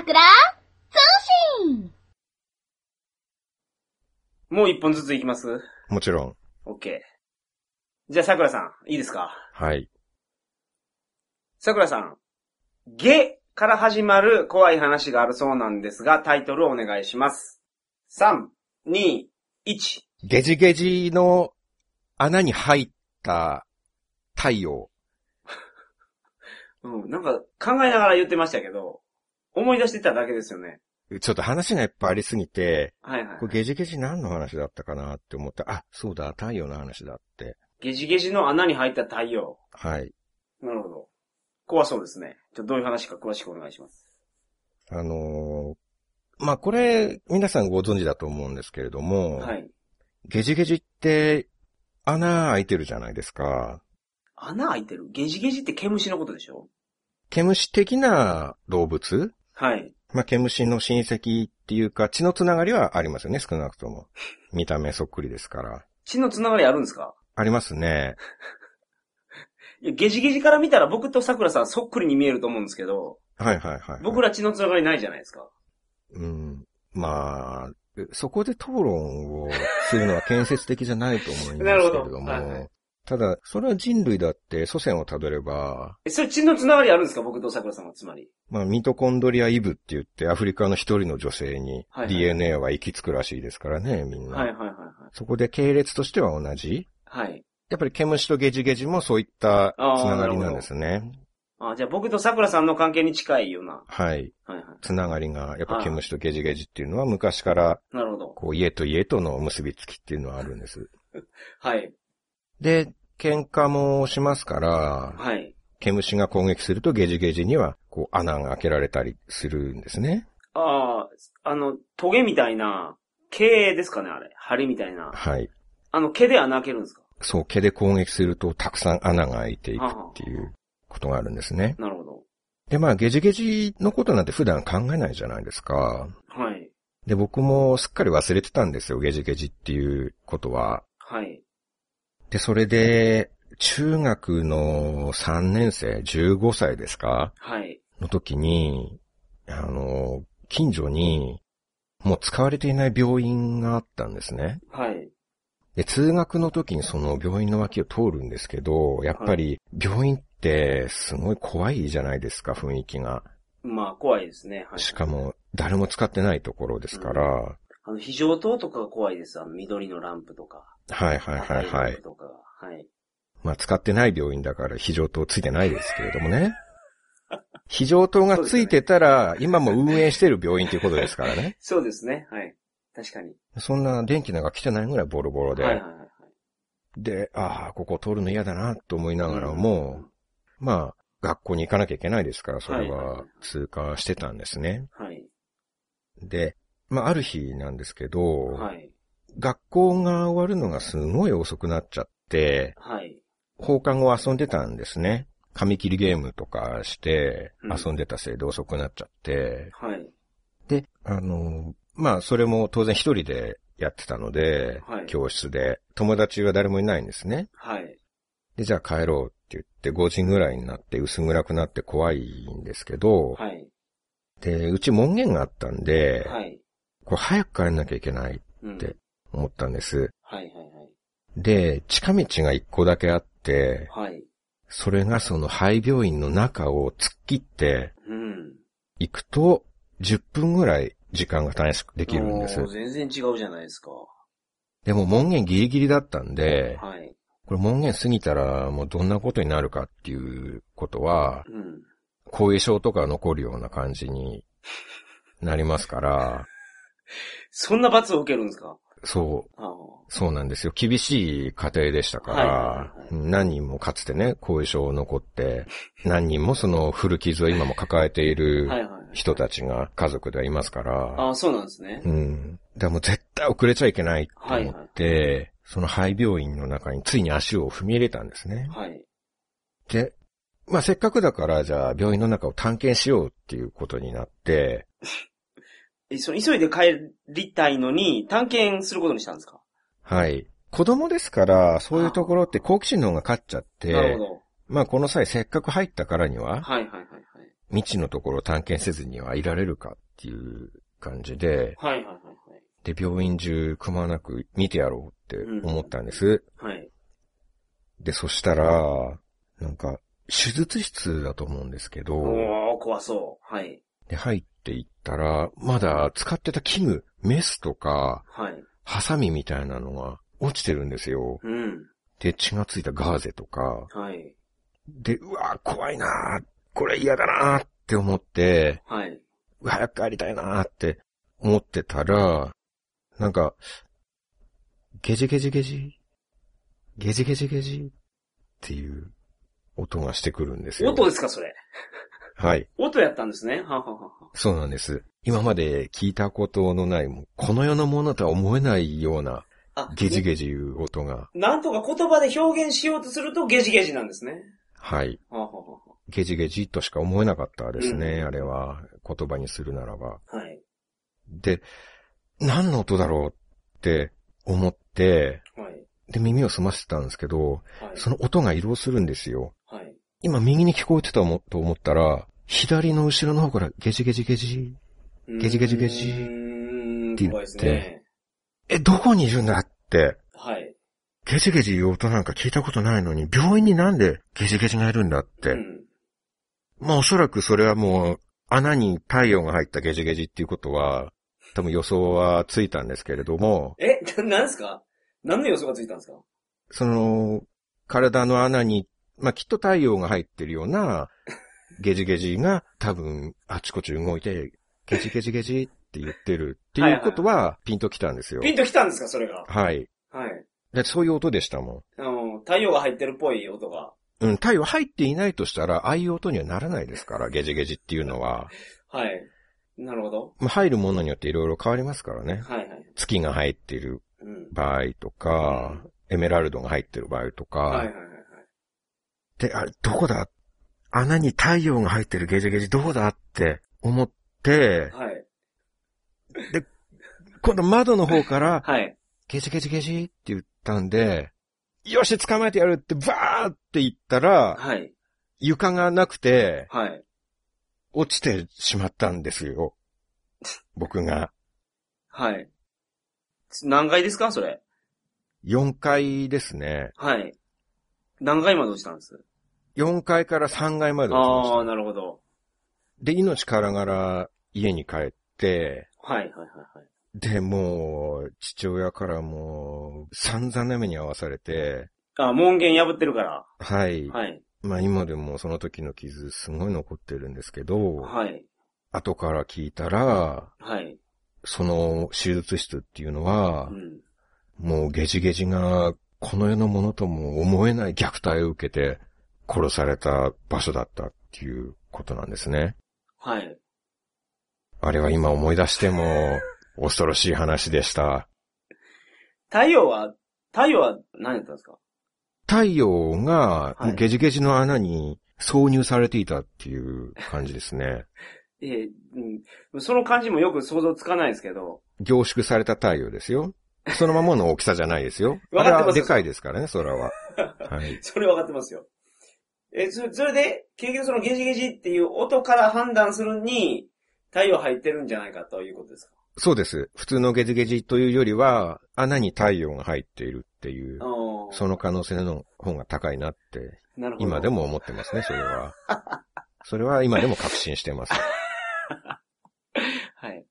桜通信もう一本ずついきます？もちろん。?OK。じゃあ、桜さん、いいですか？はい。桜さん、ゲから始まる怖い話があるそうなんですが、タイトルをお願いします。3、2、1。ゲジゲジの穴に入った太陽。うん、なんか考えながら言ってましたけど、思い出してただけですよね。ちょっと話がいっぱいありすぎて、はいはいこ。れゲジゲジ何の話だったかなって思った。あ、そうだ、太陽の話だって。ゲジゲジの穴に入った太陽。はい。なるほど。怖そうですね。ちょっとどういう話か詳しくお願いします。あのーまあ、これ、皆さんご存知だと思うんですけれども、はい。ゲジゲジって穴開いてるじゃないですか。穴開いてる？ゲジゲジって毛虫のことでしょ？毛虫的な動物はい。まあ、毛虫の親戚っていうか、血のつながりはありますよね、少なくとも。見た目そっくりですから。血のつながりあるんですか？ありますね。いや、ゲジゲジから見たら僕と桜さんそっくりに見えると思うんですけど、はいはいはい、はい。僕ら血のつながりないじゃないですか。うん。まあ、そこで討論をするのは建設的じゃないと思いますけれども。なるほどはいはいただ、それは人類だって祖先をたどれば、え、それ血のつながりあるんですか？僕と桜さんはつまり。まあ、ミトコンドリアイブって言ってアフリカの一人の女性に DNA は行き着くらしいですからね、みんな。はいはいはいはい。そこで系列としては同じ？はい。やっぱり毛虫とゲジゲジもそういったつながりなんですね。あ、じゃあ僕と桜さんの関係に近いような。はい。はいはい。つながりが、やっぱ毛虫とゲジゲジっていうのは昔から、なるほど。こう家と家との結びつきっていうのはあるんです。はい。で、喧嘩もしますから、はい。毛虫が攻撃するとゲジゲジには、こう穴が開けられたりするんですね。ああ、あの、トゲみたいな、毛ですかねあれ。針みたいな。はい。あの、毛で穴開けるんですか？そう、毛で攻撃するとたくさん穴が開いていくっていうことがあるんですね。なるほど。で、まあ、ゲジゲジのことなんて普段考えないじゃないですか。はい。で、僕もすっかり忘れてたんですよ、ゲジゲジっていうことは。はい。で、それで、中学の3年生、15歳ですか？はい。の時に、あの、近所に、もう使われていない病院があったんですね。はい。で、通学の時にその病院の脇を通るんですけど、やっぱり病院ってすごい怖いじゃないですか、雰囲気が。まあ、怖いですね。はい。しかも、誰も使ってないところですから、あの、非常灯とかが怖いです。あの、緑のランプとか。はいはいはいはい。とかが。はい。まあ使ってない病院だから非常灯ついてないですけれどもね。非常灯がついてたら、今も運営してる病院ということですからね。そうですね。はい。確かに。そんな電気なんか来てないぐらいボロボロで。はいはいはいはい。で、ああ、ここ通るの嫌だなと思いながらも、まあ、学校に行かなきゃいけないですから、それはいはいははい通過してたんですね。はい。で、まあ、ある日なんですけど、はい。学校が終わるのがすごい遅くなっちゃって、はい。放課後遊んでたんですね。紙切りゲームとかしてうん遊んでたせいで遅くなっちゃって、はい。で、あの、まあ、それも当然一人でやってたので、はい教室で、友達は誰もいないんですね。はい。で、じゃあ帰ろうって言って5時ぐらいになって薄暗くなって怖いんですけど、はい。で、うち門限があったんで、はい。これ早く帰んなきゃいけないうんで思ったんです。はいはいはい。で、近道が1個だけあって、はい。それがその廃病院の中を突っ切ってうん。行くと、10分ぐらい時間が短縮できるんです。全然違うじゃないですか。でも門限ギリギリだったんで、はい。これ門限過ぎたらもうどんなことになるかっていうことは、うん。後遺症とか残るような感じになりますから、そんな罰を受けるんですか？そう、そうなんですよ。厳しい家庭でしたかはいはいらはい、何人もかつてね、後遺症残って、何人もその古傷を今も抱えている。人たちが家族ではいますから、ああ、そうなんですね。うん。でも絶対遅れちゃいけないと思って、その廃病院の中についに足を踏み入れたんですね。はい。で、まあせっかくだから、じゃあ病院の中を探検しようっていうことになって、え、その急いで帰りたいのに、探検することにしたんですか？はい。子供ですから、そういうところって好奇心の方が勝っちゃって、なるほど。まあこの際せっかく入ったからには、はいはいはいはい。未知のところを探検せずにはいられるかっていう感じで、はいはいはいで、病院中くまなく見てやろうって思ったんです。はい。はい。で、そしたら、なんか、手術室だと思うんですけど、おー、怖そう。はい。で、入っていったら、まだ使ってた器具、メスとか、はい。ハサミみたいなのが落ちてるんですよ。うん。で、血がついたガーゼとか、はい。で、うわ怖いなーこれ嫌だなーって思って、はい。早く帰りたいなーって思ってたら、なんか、ゲジゲジゲジ、ゲジゲジゲジっていう音がしてくるんですよ。音ですか、それ？はい。音やったんですね。はははは。そうなんです。今まで聞いたことのない、もうこの世のものとは思えないようなあ、ゲジゲジいう音が、なんとか言葉で表現しようとするとゲジゲジなんですね。はい。はははゲジゲジとしか思えなかったですね、うんあれは。言葉にするならば。は。はい。で、何の音だろうって思って、はい。で、耳を澄ませてたんですけど、はい。その音が移動するんですよ。はい。今右に聞こえてたもと思ったら、左の後ろの方からゲジゲジゲジ。ゲジゲジゲジって言ってね。え、どこにいるんだって。はい。ゲジゲジ言う音なんか聞いたことないのに、病院になんでゲジゲジがいるんだって。うん。まあおそらくそれはもう、穴に太陽が入ったゲジゲジっていうことは、多分予想はついたんですけれども、え、ななんですか？何の予想がついたんですか？その、体の穴に、まあきっと太陽が入ってるような、ゲジゲジが多分あちこち動いて、ゲジゲジゲジって言ってるっていうことはピンときたんですよ。ピンときたんですかそれが。はい。はい。でそういう音でしたもん。あの、太陽が入ってるっぽい音が。うん、太陽入っていないとしたら、ああいう音にはならないですから、ゲジゲジっていうのは。はい。なるほど。まあ、入るものによっていろいろ変わりますからね。はいはい。月が入っているうん。場合とか、エメラルドが入ってる場合とか、はいはいはいはい。で、あれ、どこだ穴に太陽が入ってるゲジゲジどこだって思って、はい。今度窓の方から、はい。ゲジゲジゲジって言ったんで、よし、捕まえてやるってバーって言ったら、はい。床がなくて、はい。落ちてしまったんですよ。僕が。はい。何階ですか？それ。4階ですね。はい。何階まで落ちたんです？4階から3階まで落ちましああ、た。なるほど。で、命からがら家に帰って、はいはいはいはい。で、もう、父親からもう、散々な目に遭わされて、あ、門限破ってるから。はい。はい。まあ今でもその時の傷すごい残ってるんですけど、はい。後から聞いたら、はい。その手術室っていうのはう、ん。もうゲジゲジがこの世のものとも思えない虐待を受けて殺された場所だったっていうことなんですね。はい。あれは今思い出しても 恐ろしい話でした。太陽は、太陽は何やったんですか？太陽がはいゲジゲジの穴に挿入されていたっていう感じですね。ええうん。その感じもよく想像つかないですけど。凝縮された太陽ですよ。そのままの大きさじゃないですよ。わかってますあれはでかいですからね、空は。はい。それ分かってますよ。え、そそれで、結局そのゲジゲジっていう音から判断するに、太陽入ってるんじゃないかということですか？そうです。普通のゲジゲジというよりは、穴に太陽が入っているっていう。その可能性の方が高いなって。今で。も思ってますね、それは。それは今でも確信してます。はい。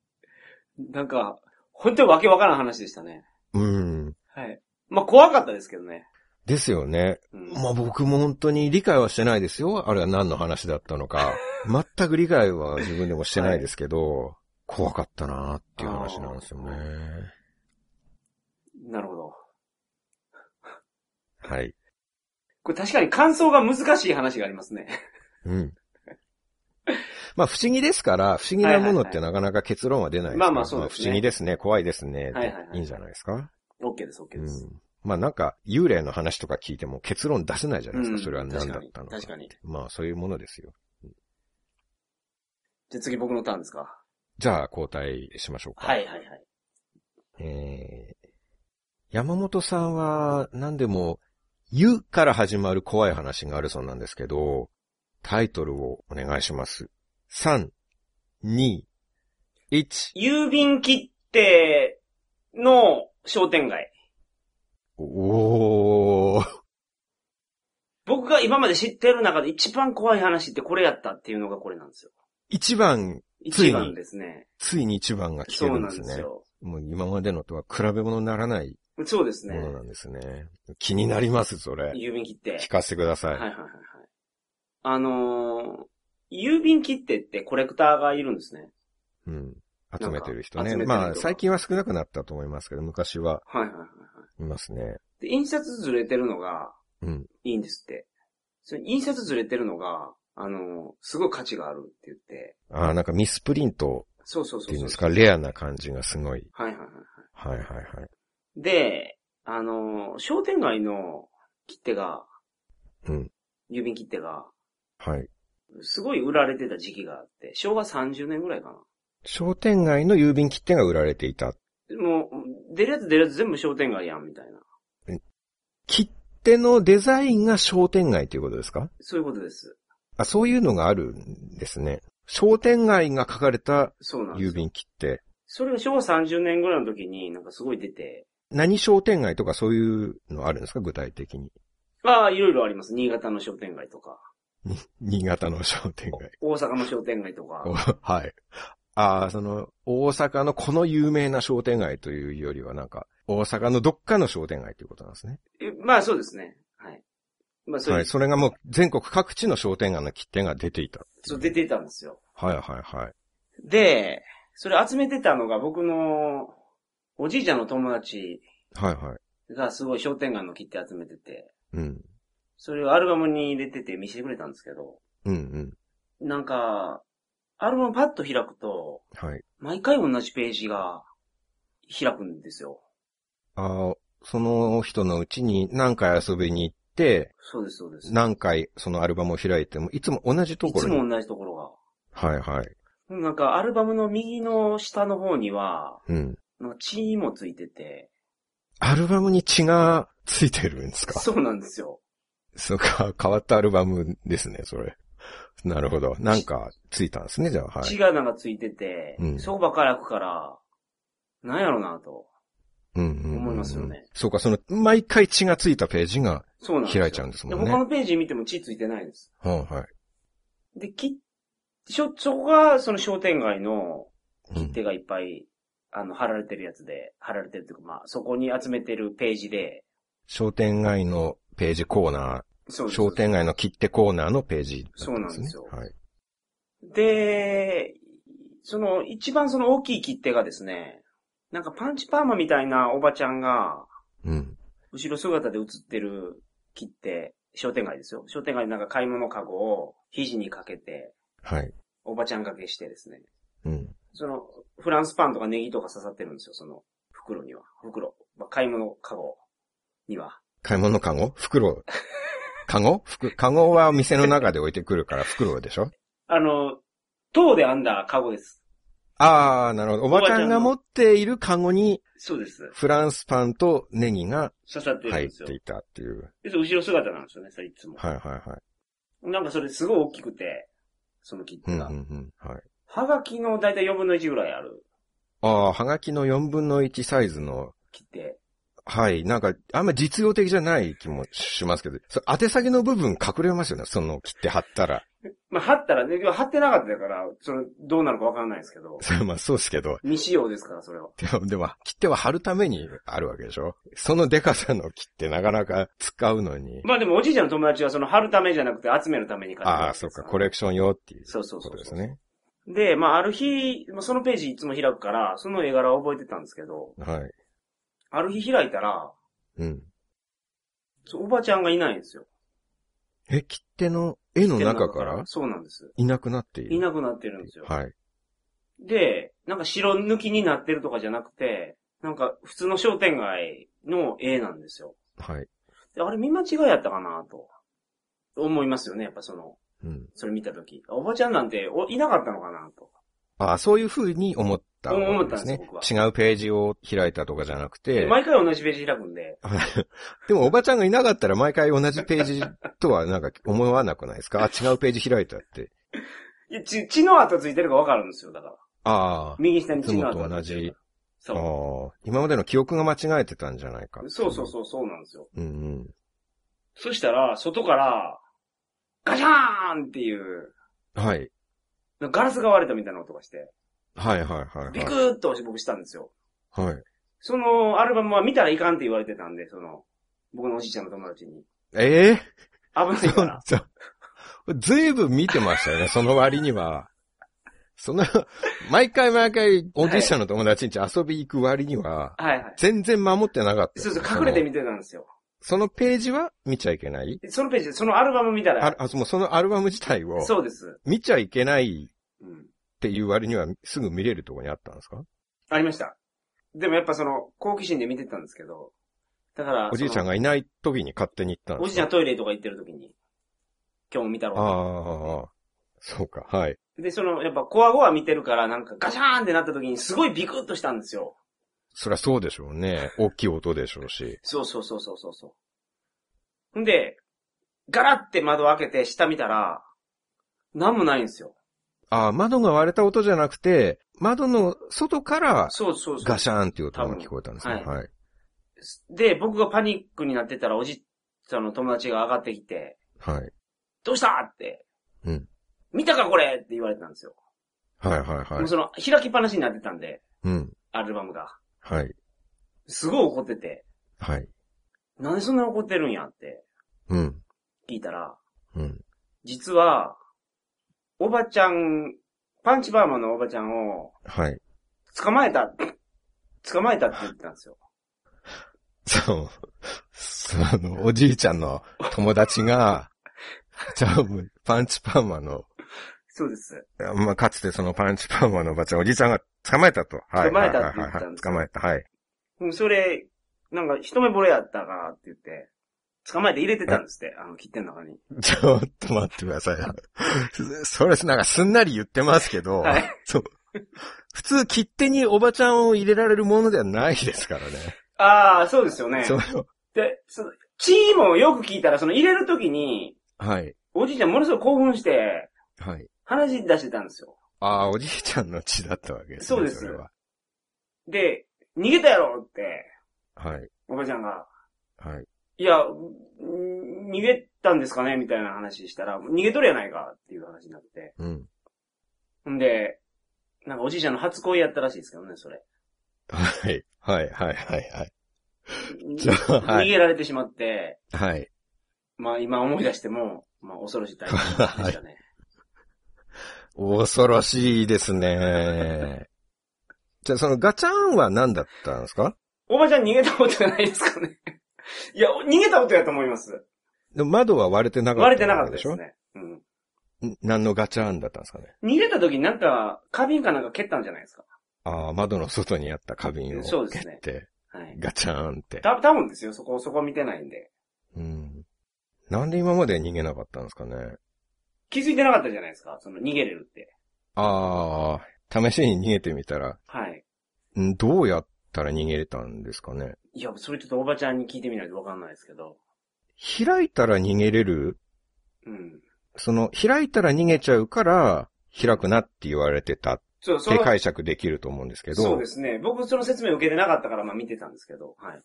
なんか、本当にわけわからん話でしたね。うん。はい。まあ、怖かったですけどね。ですよね。うん。まあ僕も本当に理解はしてないですよ。あれは何の話だったのか。全く理解は自分でもしてないですけど、怖かったなっていう話なんですよね。なるほど。はい。これ確かに感想が難しい話がありますね。うん。まあ不思議ですから、不思議なものってなかなか結論は出ないですからまあまあそうですね不思議ですね、怖いですね、はいはいはいでいいんじゃないですか？OK です、OK うです。ん。まあなんか、幽霊の話とか聞いても結論出せないじゃないですか。うんそれは何だったのか。確かに確まあそういうものですよ。じゃあ次僕のターンですか。じゃあ交代しましょうか。はいはいはい。えー、山本さんは何でも、ゆから始まる怖い話があるそうなんですけど、タイトルをお願いします。3、2、1。郵便切手の商店街。おー。僕が今まで知ってる中で一番怖い話ってこれやったっていうのがこれなんですよ。一番、ついに一番ですね。ついに一番が聞けそうなんるんでね。ですすよ。もう今までのとは比べ物にならないそうですね。ものなんですね。気になります、それ。郵便切手。聞かせてください。はいはいはいはい。あのー、郵便切手ってコレクターがいるんですね。うん。集めてる人ね。なんか集めてる人がまあ、最近は少なくなったと思いますけど、昔ははいはいはいはいますね。い。で、印刷ずれてるのがうん。いいんですって。それ印刷ずれてるのが、あのー、すごい価値があるって言って。ああ、なんかミスプリントそうそうそうそう。っていうんですか、レアな感じがすごい。はいはいはいははいはいはい。い。で、あのー、商店街の切手が、うん。郵便切手が、はい。すごい売られてた時期があって、昭和30年ぐらいかな。商店街の郵便切手が売られていた。もう、出るやつ出るやつ全部商店街やん、みたいな。切手のデザインが商店街ということですか？そういうことです。あ、そういうのがあるんですね。商店街が書かれた。郵便切手。それが昭和30年ぐらいの時になんかすごい出て、何商店街とかそういうのあるんですか？具体的に。ああ、いろいろあります。新潟の商店街とか、に 新潟の商店街。大阪の商店街とかお、はい。ああ、その、大阪のこの有名な商店街というよりはなんか、大阪のどっかの商店街ということなんですね。えまあそうですね。はい。まあそう,、はい。それがもう全国各地の商店街の切手が出ていた。そう出てたんですよ。はいはいはい。で、それ集めてたのが僕のおじいちゃんの友達はいはい。がすごい商店街の切手集めてて、うん。それをアルバムに入れてて見せてくれたんですけど、うんうん。なんか、アルバムパッと開くと、はい。毎回同じページが開くんですよ。ああ、その人のうちに何回遊びに行って、そうです、そうです。何回そのアルバムを開いても、いつも同じといころに。つも同じところが。はいはい。なんか、アルバムの右の下の方には、うん。なんか血もついてて、アルバムに血がついてるんですか？そうなんですよ。そうか、変わったアルバムですね、それ。なるほど。なんか、ついたんですね、じゃあ、はい。血がなんかついてて、うんそこばっかり開くから、なんやろなと。うん思いますよね。そうか、その、毎回血がついたページが、そうなん。開いちゃうんですもんね他のページ見ても血ついてないんです。はいはい。で、き、しょ、そこが、その商店街のうん手がいっぱい、あの、貼られてるやつで、貼られてるっていうか、まあ、そこに集めてるページで、商店街のページコーナー、そうです商店街の切手コーナーのページだったそうなんですよはい。で、その、一番その大きい切手がですね、なんかパンチパーマみたいなおばちゃんが、うん。後ろ姿で写ってる切手、商店街ですよ。商店街でなんか買い物カゴを肘にかけて、はい。おばちゃん掛けしてですね。うん。その、フランスパンとかネギとか刺さってるんですよ、その袋には。袋。まあ、買い物カゴには。買い物カゴ？袋 カゴ服カゴは店の中で置いてくるから袋でしょ？あの、塔で編んだカゴです。あー、なるほど。おばちゃんが持っているカゴにそうです。フランスパンとネギが刺さって入って。いたっていう。で後ろ姿なんですよね、それいつも。はいはいはい。なんかそれすごい大きくて、その切手が。うんうんうん。はい。はがきのだいたい4分の1ぐらいあるあー、はがきの4分の1サイズの、切手。はい。なんか、あんま実用的じゃない気もしますけど、そ宛先の部分隠れますよね。その切手貼ったら。まあ、貼ったらね、貼ってなかったから、それどうなるかわからないですけど、そ れまあそうですけど。未使用ですから、それは。でも、でも、切手は貼るためにあるわけでしょ？そのデカさの切手なかなか使うのに。まあでもおじいちゃんの友達はその貼るためじゃなくて集めるために買ってるああ、そうか、コレクション用っていうそうそうそう。ことですね。で、まあある日、まあそのページいつも開くから、その絵柄を覚えてたんですけど、はい。ある日開いたら、うん。そうおばちゃんがいないんですよ。え、切手の絵の中から？そうなんです。いなくなっている。いなくなってるんですよ。はい。で、なんか白抜きになってるとかじゃなくて、なんか普通の商店街の絵なんですよ。はい。であれ見間違いやったかなと。思いますよね、やっぱその、うん。それ見たとき。おばちゃんなんておいなかったのかなと。ああ、そういう風に思っ思ったんねです僕は。違うページを開いたとかじゃなくて、毎回同じページ開くんで、でもおばちゃんがいなかったら毎回同じページとはなんか思わなくないですか？あ、違うページ開いたって。いや血血の跡ついてるかわかるんですよ、だから。ああ。右下に血の跡と同じ。そああ。今までの記憶が間違えてたんじゃないか。う。そうそうそう、そうなんですよ。うんうん。そしたら、外から、ガシャーンっていう、はい。ガラスが割れたみたいな音がして、はいはいはいはい。ビクーッと僕したんですよ。はい。そのアルバムは見たらいかんって言われてたんで、その、僕のおじいちゃんの友達に。ええ危ないから。ずいぶん見てましたよね、その割には。その、毎回毎回おじいちゃんの友達ん家遊び行く割には、はいはい。全然守ってなかった。そうそう、隠れて見てたんですよ。そのページは見ちゃいけない？でそのページで、そのアルバム見たら、あ、あ、もうそのアルバム自体をそうです。見ちゃいけないうん。っていう割にはすぐ見れるところにあったんですか？ありました。でもやっぱその、好奇心で見てたんですけど、だから、おじいちゃんが、がいない時に勝手に行ったんおじいちゃですかんトイレとか行ってる時に、今日も見たろうああ、そうか、はい。で、その、やっぱコアゴア見てるから、なんかガシャーンってなった時にすごいビクッとしたんですよ。そりゃそうでしょうね。大きい音でしょうし。そうそうそうそうそうそう。んで、ガラって窓開けて下見たら、なんもないんですよ。ああ、窓が割れた音じゃなくて、窓の外からそうそう。ガシャーンっていう音が聞こえたんですね。はい。で、僕がパニックになってたら、おじいちゃんの友達が上がってきて、はい。どうしたって。うん。見たかこれって言われたんですよ。はいはいはいもう。その、開きっぱなしになってたんで、うん。アルバムが。はい。すごい怒ってて、はい。なんでそんな怒ってるんやってうん。聞いたら、うん。実は、おばちゃん、パンチバーマンのおばちゃんをはい。捕まえた、捕まえたって言ってたんですよ。そう。その、おじいちゃんの友達が、じゃあ、パンチパーマの、そうです。まあ、かつてそのパンチパーマのおばちゃん、おじいちゃんが捕まえたと。はい。捕まえたって言ったんですよはいはいはい捕まえた。はい。うんそれ、なんか一目惚れやったからって言って、捕まえて入れてたんですって、あの、切手の中に。ちょっと待ってください。それ、なんかすんなり言ってますけど、はい。そう。普通、切手におばちゃんを入れられるものではないですからね。ああ、そうですよね。そう。で、その、チーもよく聞いたら、その入れるときに、はい。おじいちゃんものすごい興奮して、はい。話し出してたんですよ。ああ、おじいちゃんの血だったわけですね。そうですれは。で、逃げたやろって、はい。おばちゃんが、はい。いや、ん逃げたんですかね？みたいな話したら、逃げとるやないかっていう話になって。うん。んで、なんかおじいちゃんの初恋やったらしいですけどね、それ。はい。はい、はい、はい、はい。逃げられてしまって、はい。まあ今思い出しても、まあ恐ろしい体験でしたね。恐ろしいですね。じゃあ、そのガチャンは何だったんですか？おばちゃん逃げたことないですかね。いや、逃げたことやと思います。でも窓は割れてなかった割れてなかったでしょですね。うん。ん何のガチャンだったんですかね？逃げた時になんか、花瓶かなんか蹴ったんじゃないですか？ああ、窓の外にあった花瓶をそうですね蹴って、はい。ガチャーンって。た、多分ですよ、そこ、そこ見てないんで。うん。なんで今まで逃げなかったんですかね？気づいてなかったじゃないですか、その逃げれるって。ああ、試しに逃げてみたら、はい。ん？どうやったら逃げれたんですかね？いや、それちょっとおばちゃんに聞いてみないとわかんないですけど。開いたら逃げれる？うん。その、開いたら逃げちゃうから、開くなって言われてたって解釈できると思うんですけど、そうですね。僕その説明受けてなかったから、まあ見てたんですけど、はい。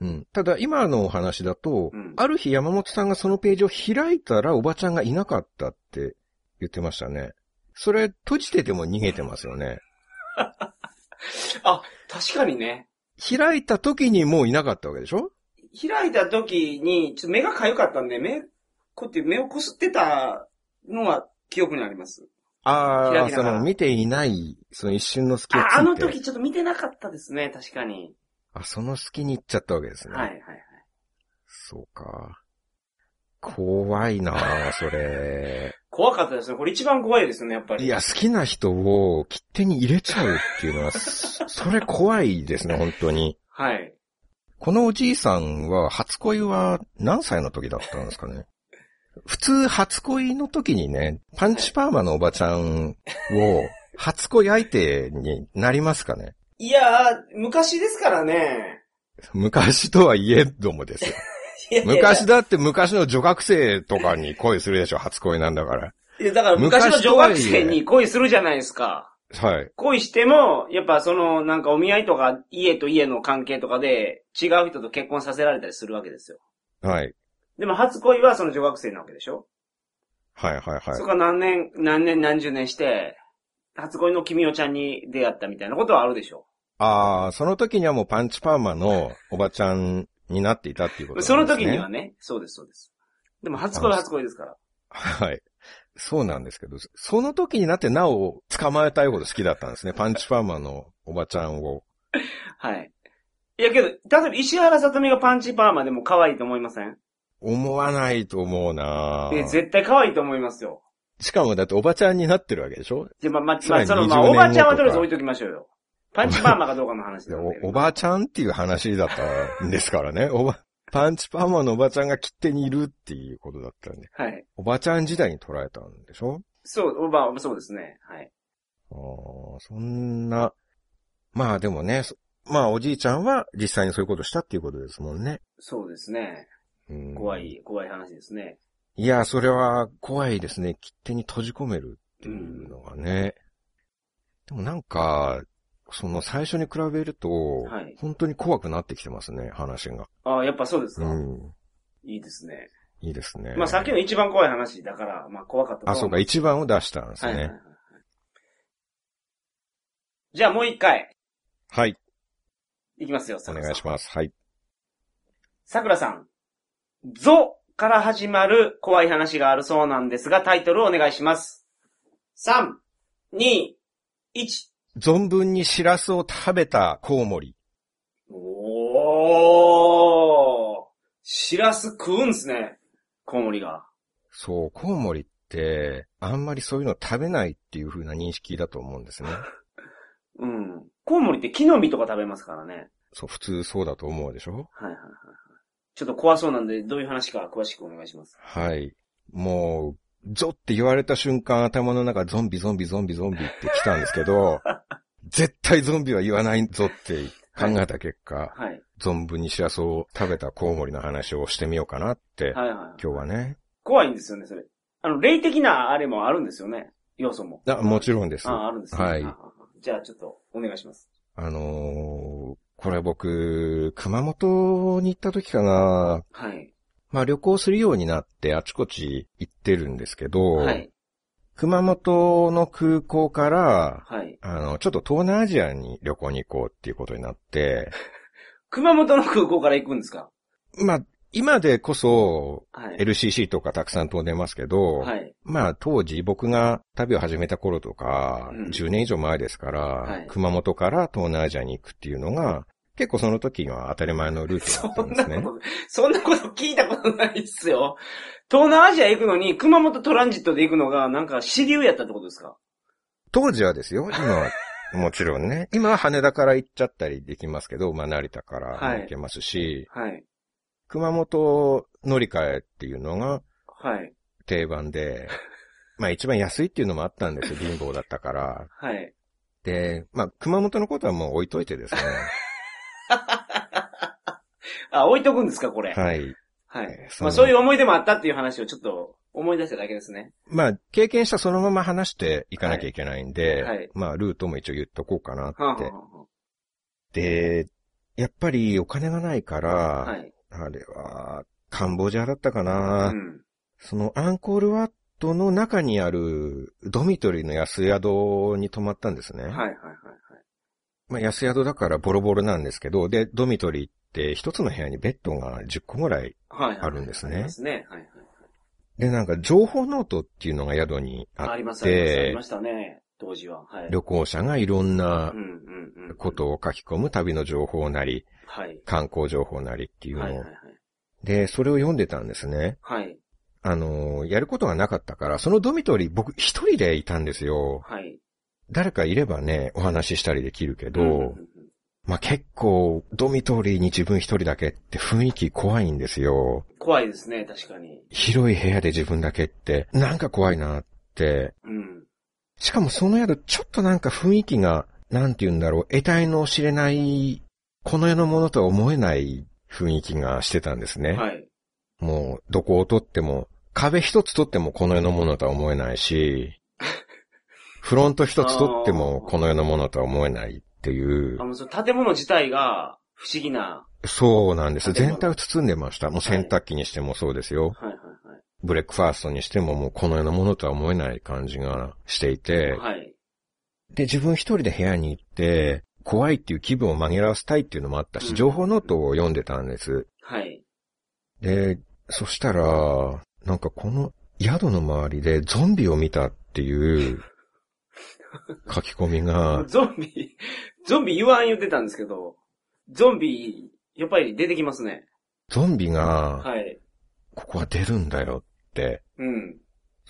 うん。ただ、今のお話だと、うんある日山本さんがそのページを開いたらおばちゃんがいなかったって言ってましたね。それ、閉じてても逃げてますよね。あ、確かにね。開いた時にもういなかったわけでしょ？開いた時に、ちょっと目が痒かったんで、目、こうやって目をこすってたのが記憶にあります。ああ、その見ていない、その一瞬の隙をついて。あ、あの時ちょっと見てなかったですね、確かに。あ、その隙に行っちゃったわけですね。はい、はい、はい。そうか。怖いなあそれ。怖かったですね。これ一番怖いですよね、やっぱり。いや、好きな人を切手に入れちゃうっていうのは、そ それ怖いですね、本当に。はい。このおじいさんは、初恋は何歳の時だったんですかね？普通、初恋の時にね、パンチパーマのおばちゃんを、初恋相手になりますかね？いやー、昔ですからね。昔とはいえどもですよ。いやいや昔だって昔の女学生とかに恋するでしょ、初恋なんだから。いやだから昔の女学生に恋するじゃないですか。はい。恋しても、やっぱその、なんかお見合いとか、家と家の関係とかで、違う人と結婚させられたりするわけですよ。はい。でも初恋はその女学生なわけでしょはいはいはいそこ。から何年、何年何十年して、初恋の君おちゃんに出会ったみたいなことはあるでしょああ、その時にはもうパンチパーマのおばちゃんになっていたっていうことですそね。の時にはね、そうです、そうです。でも初恋は初恋ですから。はい。そうなんですけど、その時になってなお捕まえたいほど好きだったんですね。パンチパーマのおばちゃんを。はい。いやけど、例えば石原さとみがパンチパーマでも可愛いと思いません？思わないと思うなえ、絶対可愛いと思いますよ。しかもだっておばちゃんになってるわけでしょ？で、まあ、まあ、つまあ、その、まあ、20おばちゃんはとりあえず置いときましょうよ。パンチパーマかどうかの話でなんで。おおばあちゃんっていう話だったんですからね。おば、パンチパーマのおばちゃんが切手にいるっていうことだったんで。はい。おばちゃん時代に捉えたんでしょ？そう、まあ、そうですね。はい。あーそんな、まあでもね、そまあおじいちゃんは実際にそういうことしたっていうことですもんね。そうですね。うん怖。い、怖い話ですね。いや、それは怖いですね。切手に閉じ込めるっていうのがね。でもなんか、その最初に比べると、はい本当に怖くなってきてますね、話が。ああ、やっぱそうですか。うん。いいですね。いいですね。まあ、さっきの一番怖い話だから、まあ、怖かったあ、そうか、一番を出したんですはいはいはいね。じゃあもう一回、はい。いきますよ、お願いします。はい。さくらさん。ゾから始まる怖い話があるそうなんですが、タイトルをお願いします。3、2、1。存分にシラスを食べたコウモリ。おー。しらす食うんすね。コウモリが。そう、コウモリって、あんまりそういうの食べないっていう風な認識だと思うんですね。うん。コウモリって木の実とか食べますからね。そう、普通そうだと思うでしょ？はいはいはいはい。ちょっと怖そうなんで、どういう話か詳しくお願いします。はい。もう、ゾって言われた瞬間頭の中ゾンビゾンビゾンビゾンビって来たんですけど、絶対ゾンビは言わないぞって考えた結果、はい。存分にシラスを食べたコウモリの話をしてみようかなって、はいはい。今日はね。怖いんですよね、それ。あの、霊的なあれもあるんですよね。要素も。あもちろんです。ああ、あるんですね。はいじゃあ、ちょっと、お願いします。あのーこれ僕、熊本に行った時かな。はい。まあ旅行するようになってあちこち行ってるんですけど、はい。熊本の空港から、はい。あの、ちょっと東南アジアに旅行に行こうっていうことになって、熊本の空港から行くんですか？まあ、今でこそはい。LCC とかたくさん飛んでますけど、はい。まあ当時僕が旅を始めた頃とか、うん10年以上前ですから、はい熊本から東南アジアに行くっていうのが、結構その時には当たり前のルートだったそんなんですね。こと、そんなこと聞いたことないっすよ。東南アジア行くのに、熊本トランジットで行くのが、なんか、支流やったってことですか？当時はですよ、今は、もちろんね。今は羽田から行っちゃったりできますけど、まあ成田からも行けますし、はい。熊本乗り換えっていうのがはい。定番で、まあ一番安いっていうのもあったんですよ、貧乏だったから。はい。で、まあ熊本のことはもう置いといてですね。あ、置いとくんですか、これ。はい。はい。まあ、そういう思い出もあったっていう話をちょっと思い出しただけですね。まあ経験したそのまま話していかなきゃいけないんで、はいはいまあルートも一応言っとこうかなって。はあ、はあで、やっぱりお金がないから、はあ、はい。あれは、カンボジアだったかな、うん。そのアンコールワットの中にあるドミトリーの安宿に泊まったんですね。はい、はい、はい。まあ安宿だからボロボロなんですけど、で、ドミトリーって一つの部屋にベッドが10個ぐらい。はい。はい。あるんですねありますね。はい、はい。で、なんか情報ノートっていうのが宿にあっあります、あります。ありてま、したね。当時は。はい。旅行者がいろんな。ことを書き込む旅の情報なり、はい。観光情報なりっていうのを。はい、はい、はい。で、それを読んでたんですね。はい。あの、やることがなかったから、そのドミトリー僕一人でいたんですよ。はい。誰かいればね、お話ししたりできるけど、うんまあ、結構、ドミトリーに自分一人だけって雰囲気怖いんですよ。怖いですね、確かに。広い部屋で自分だけって、なんか怖いなって。うん。しかもその宿、ちょっとなんか雰囲気が、なんて言うんだろう、得体の知れない、この世のものとは思えない雰囲気がしてたんですね。はい。もう、どこをとっても、壁一つ取ってもこの世のものとは思えないし、フロント一つ取ってもこの世のものとは思えないっていうあ。の、その建物自体が不思議な。そうなんです。全体を包んでました。もう洗濯機にしてもそうですよ。はいはいブレックファーストにしてももうこの世のものとは思えない感じがしていて、はい。はい。で、自分一人で部屋に行って、怖いっていう気分を紛らわせたいっていうのもあったし、うん情報ノートを読んでたんです。はい。で、そしたら、なんかこの宿の周りでゾンビを見たっていう書き込みが、ゾンビ、ゾンビ言わん言ってたんですけど、ゾンビ、やっぱり出てきますね。ゾンビが、はい。ここは出るんだよって、うん。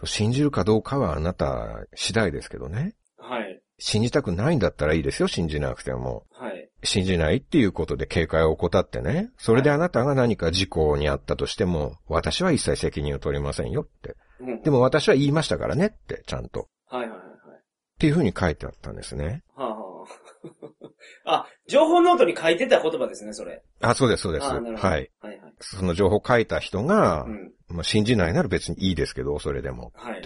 信じるかどうかはあなた次第ですけどね。はい。信じたくないんだったらいいですよ、信じなくても。はい。信じないっていうことで警戒を怠ってね。それであなたが何か事故にあったとしても、私は一切責任を取りませんよって。うんでも私は言いましたからねって、ちゃんと。っはいはいはいはい。ていうふうに書いてあったんですね。はあ、はあ。あ、情報ノートに書いてた言葉ですね、それ。あ、そうです、そうです。はい。。はいはい。その情報書いた人がう、ん。まあ、信じないなら別にいいですけど、それでも。はい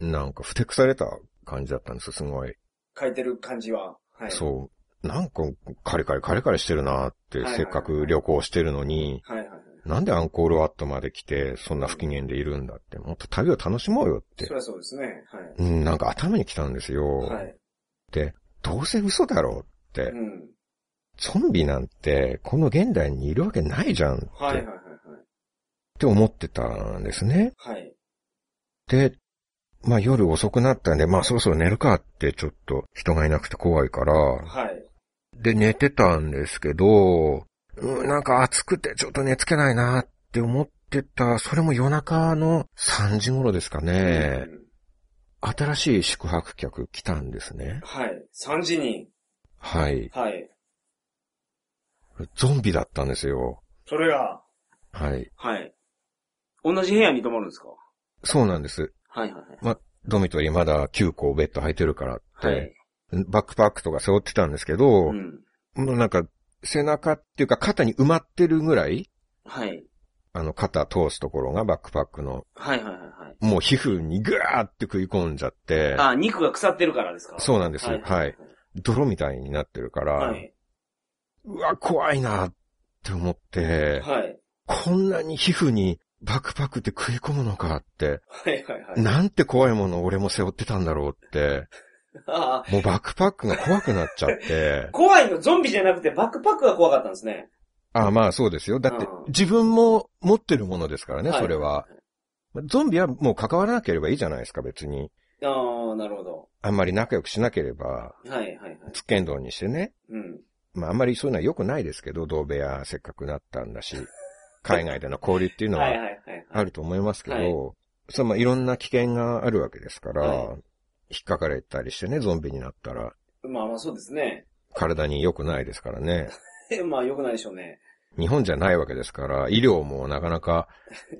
なんか、ふてくされた感じだったんです、すごい。書いてる感じは。はい。そう。なんか、カリカリカリカリしてるなって、せっかく旅行してるのに、はいはいはい。なんでアンコールワットまで来て、そんな不機嫌でいるんだって、もっと旅を楽しもうよってそ。りゃそうですね。はい。うん、なんか頭に来たんですよ。はい。で、どうせ嘘だろうって、うん。ゾンビなんてこの現代にいるわけないじゃんって,、はいはいはいって思ってたんですね。はい。はい。で、まあ夜遅くなったんで、まあそろそろ寝るかってちょっと人がいなくて怖いから、はい。で寝てたんですけど、うん、なんか暑くてちょっと寝つけないなって思ってた、それも夜中の3時頃ですかね。うん新しい宿泊客来たんですね。はい。3時に。はい。はい。ゾンビだったんですよ。それが、はい。はい。同じ部屋に泊まるんですか？そうなんです。はいはいはい。ドミトリーまだ9個ベッド空いてるからって、はい。バックパックとか背負ってたんですけど、うん。もうなんか背中っていうか肩に埋まってるぐらい、はい。あの肩通すところがバックパックの、はいはいはいはい。もう皮膚にぐわーって食い込んじゃって、あ、肉が腐ってるからですか？そうなんですはい。はい泥みたいになってるから、はい。うわ、怖いなって思って、はい。こんなに皮膚にバックパックって食い込むのかって、はいはいはい。なんて怖いものを俺も背負ってたんだろうって、ああ、もうバックパックが怖くなっちゃって、怖いのゾンビじゃなくてバックパックが怖かったんですね。あまあそうですよ。だってうん自分も持ってるものですからね、はいそれは。ゾンビはもう関わらなければいいじゃないですか、別に。ああ、なるほど。あんまり仲良くしなければ、はいはいはい。つっけんどんにしてね。うん。まああんまりそういうのは良くないですけど、同部屋せっかくなったんだし、海外での交流っていうのはいははいはい。あると思いますけど、はいそうまあいろんな危険があるわけですから、はい引っかかれたりしてね、ゾンビになったら、まあまあそうですね。体に良くないですからね。まあ良くないでしょうね。日本じゃないわけですから、医療もなかなか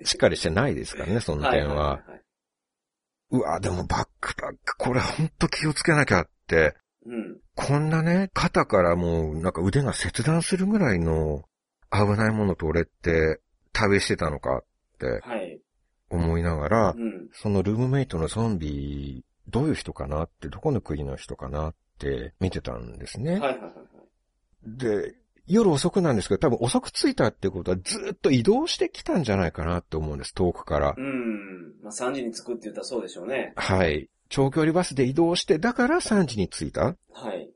しっかりしてないですからね、その点は。いいい。うわ、でもバックパック、これほんと気をつけなきゃって、うん。こんなね、肩からもうなんか腕が切断するぐらいの危ないものと俺って旅してたのかってはい。思いながらう、ん。そのルームメイトのゾンビ、どういう人かなって、どこの国の人かなって見てたんですね。はいはいはいはい。で、夜遅くなんですけど、多分遅く着いたってことはずっと移動してきたんじゃないかなって思うんです、遠くから。うん。まあ3時に着くって言ったらそうでしょうね。はい。長距離バスで移動して、だから3時に着いたはい。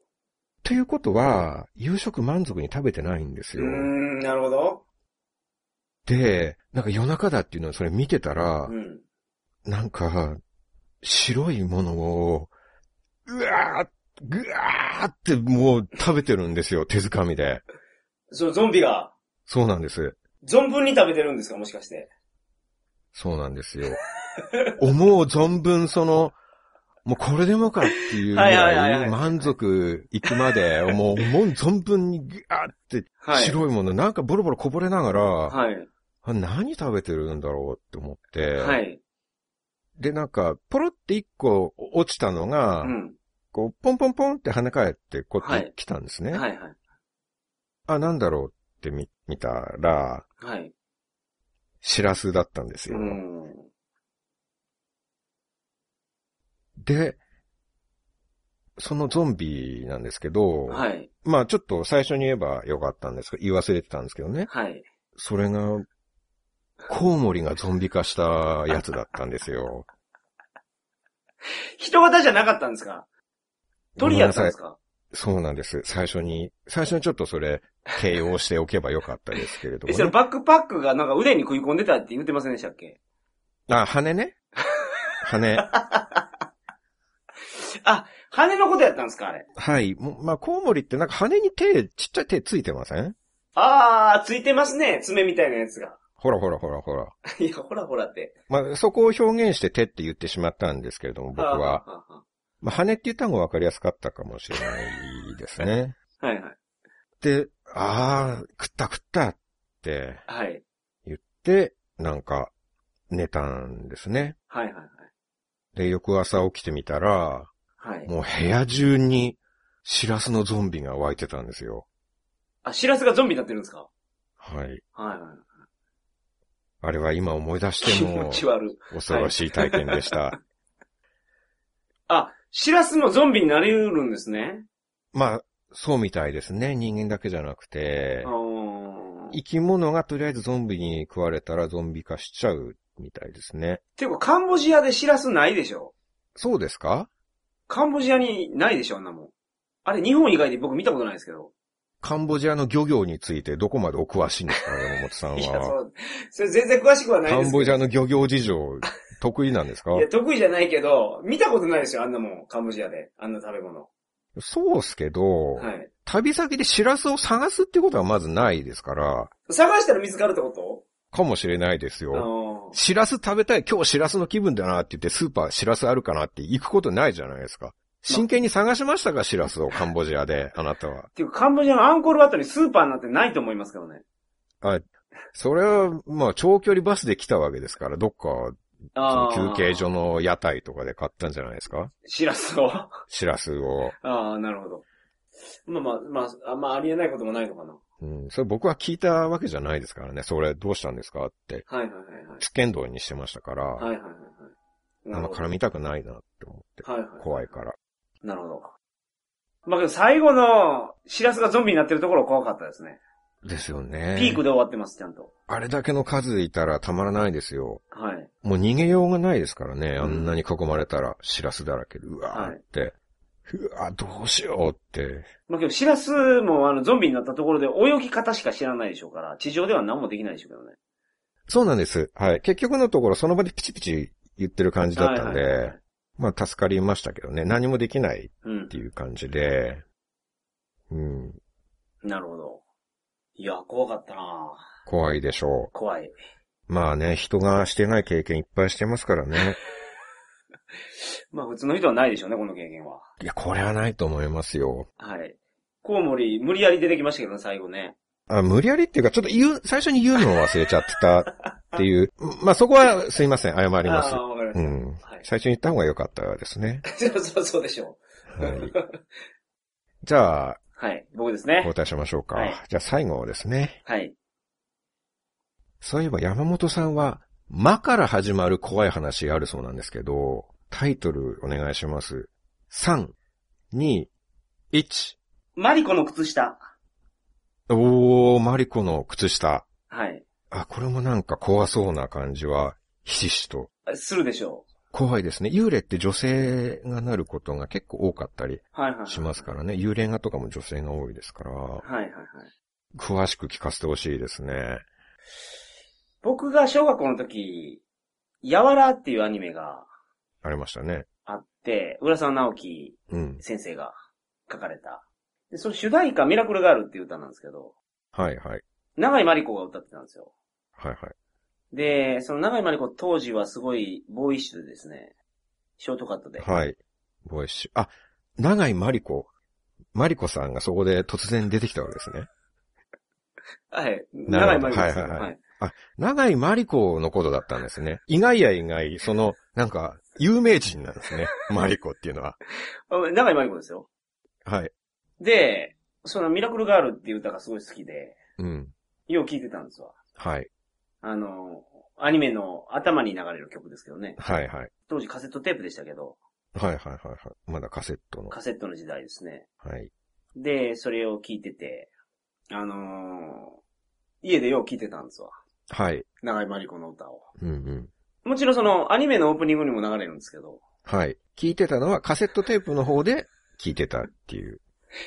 ということは、夕食満足に食べてないんですよ。ん、なるほど。で、なんか夜中だっていうのをそれ見てたらう、ん。なんか、白いものを、うわーぐわーってもう食べてるんですよ、手づかみで。そう、ゾンビが、そうなんです。存分に食べてるんですかもしかして？そうなんですよ。思う存分その、もうこれでもかっていうぐらい満足いくまで、もう思う存分にぐわーってはい。白いものなんかボロボロこぼれながら、はい。あ何食べてるんだろうって思って、はい。でなんかポロって一個落ちたのが、うん。こうポンポンポンって跳ね返ってこっはいち来たんですね。はいはい。あ、なんだろうって見見たら、はい。シラスだったんですうよ。ん。で、そのゾンビなんですけど、はい。まあちょっと最初に言えばよかったんですけど、言い忘れてたんですけどね。はい。それが、コウモリがゾンビ化したやつだったんですよ。人型じゃなかったんですか？鳥やったんですか？そうなんです。最初に、最初にちょっとそれ、形容しておけばよかったですけれどえ、も、それね。バックパックがなんか腕に食い込んでたって言ってませんでしたっけ？あ、羽ね？羽。あ、羽のことやったんですかあれ？はい。まあ、コウモリってなんか羽に手、ちっちゃい手ついてません？あー、ついてますね。爪みたいなやつが。ほらほらほらほら。いや、ほらほらって。まあ、そこを表現して手って言ってしまったんですけれども、僕は。はあはまあ、羽って言った方がわかりやすかったかもしれないですね。あはいはい。で、あー、食った食ったってはい。言って、なんか、寝たんですね。はいはいはい。で、翌朝起きてみたら、はい。もう部屋中に、シラスのゾンビが湧いてたんですよ。あ、シラスがゾンビになってるんですか？はい。はいはい。あれは今思い出気しても。恐ろしい体験でした。あ、シラスもゾンビになりうるんですね。まあ、そうみたいですね。人間だけじゃなくて生き物がとりあえずゾンビに食われたらゾンビ化しちゃうみたいですね。ていうか、カンボジアでシラスないでしょそうですか？カンボジアにないでしょあんなもん。あれ、日本以外で僕見たことないですけど。カンボジアの漁業についてどこまでお詳しいんですか山本さんいや、そは。う、それ全然詳しくはないカですけど。ンボジアの漁業事情、得意なんですか？いや、得意じゃないけど、見たことないですよ、あんなもん。カンボジアで。あんな食べ物。そうっすけど、はい。旅先でシラスを探すってことはまずないですから、探したら見つかるってこと？かもしれないですあよ。のシラス食べたい、今日シラスの気分だなって言ってスーパーシラスあるかなって行くことないじゃないですか。真剣に探しましたか、シラスをカンボジアで、あなたは。っていうか、カンボジアのアンコールワットにスーパーなんてないと思いますけどね。あ、それは、まあ、長距離バスで来たわけですから、どっか、休憩所の屋台とかで買ったんじゃないですか？シラスを？あシラスを。あ、なるほど。まあまあ、まあ、あんまありえないこともないのかな。うん、それ僕は聞いたわけじゃないですからね。それどうしたんですかって、はいはいはいはい。つけんどにしてましたから、はいはいはいはい。あんま絡みたくないなって思って、はいはい。怖いから。なるほど。まあけど最後の、シラスがゾンビになってるところ怖かったですね。ですよね。ピークで終わってます、ちゃんと。あれだけの数いたらたまらないですよ。はい。もう逃げようがないですからね。あんなに囲まれたら、シラスだらけで、うわーって。うわーどうしようって。まあけど、シラスもあの、ゾンビになったところで泳ぎ方しか知らないでしょうから、地上では何もできないでしょうけどね。そうなんです。はい。結局のところ、その場でピチピチ言ってる感じだったんで、はいはいはいまあ助かりましたけどね。何もできないうんって。いう感じで、うん。なるほど。いや、怖かったな怖いでしょ怖い。う。まあね、人がしてない経験いっぱいしてますからね。まあ普通の人はないでしょうね、この経験は。いや、これはないと思いますよ。はい。コウモリ、無理やり出てきましたけどね、最後ね。あ、無理やりっていうか、ちょっと言う、最初に言うのを忘れちゃってたっていう。まあそこはすいません、謝りますあ。あ、わかりました。うん。はい。最初に言った方が良かったですね。そうそうそうでしょう。はい。じゃあ、はい。僕ですね交。代しましょうか。はいじゃあ最後ですね。はい。そういえば山本さんは、まから始まる怖い話あるそうなんですけど、タイトルお願いします。3、2、1。マリコの靴下。おー、マリコの靴下。はい。あ、これもなんか怖そうな感じは、ひしひしと。するでしょ怖いですね。幽霊って女性がなることが結構多かったり。しますからね。幽霊画とかも女性が多いですから、はいはいはい。詳しく聞かせてほしいですね。僕が小学校の時、やわらっていうアニメがありましたね。あって、浦沢直樹うん。先生が書かれた。で、その主題歌ミラクルガールっていう歌なんですけど、はいはい。長井まりこが歌ってたんですよ。はいはい。で、その長井まりこ当時はすごいボーイッシュでですね、ショートカットで。はい。ボイッシュ。あ、長井マリコ。マリコさんがそこで突然出てきたわけですね。はい。長井まりこですよはいはいはいはい。長井マリコのことだったんですね。意外や意外、その、なんか、有名人なんですね。マリコっていうのは。あ長井まりこですよ。はい。で、そのミラクルガールっていう歌がすごい好きで、うん。よう聴いてたんですわ。はい。あの、アニメの頭に流れる曲ですけどね。はいはい。当時カセットテープでしたけど、はいはいはいはい。まだカセットの。カセットの時代ですね。はい。で、それを聞いてて、あのー家でよう聞いてたんですわ。はい。長井まりこの歌を。うんうん。もちろんその、アニメのオープニングにも流れるんですけど。はい。聞いてたのはカセットテープの方で聞いてたっていう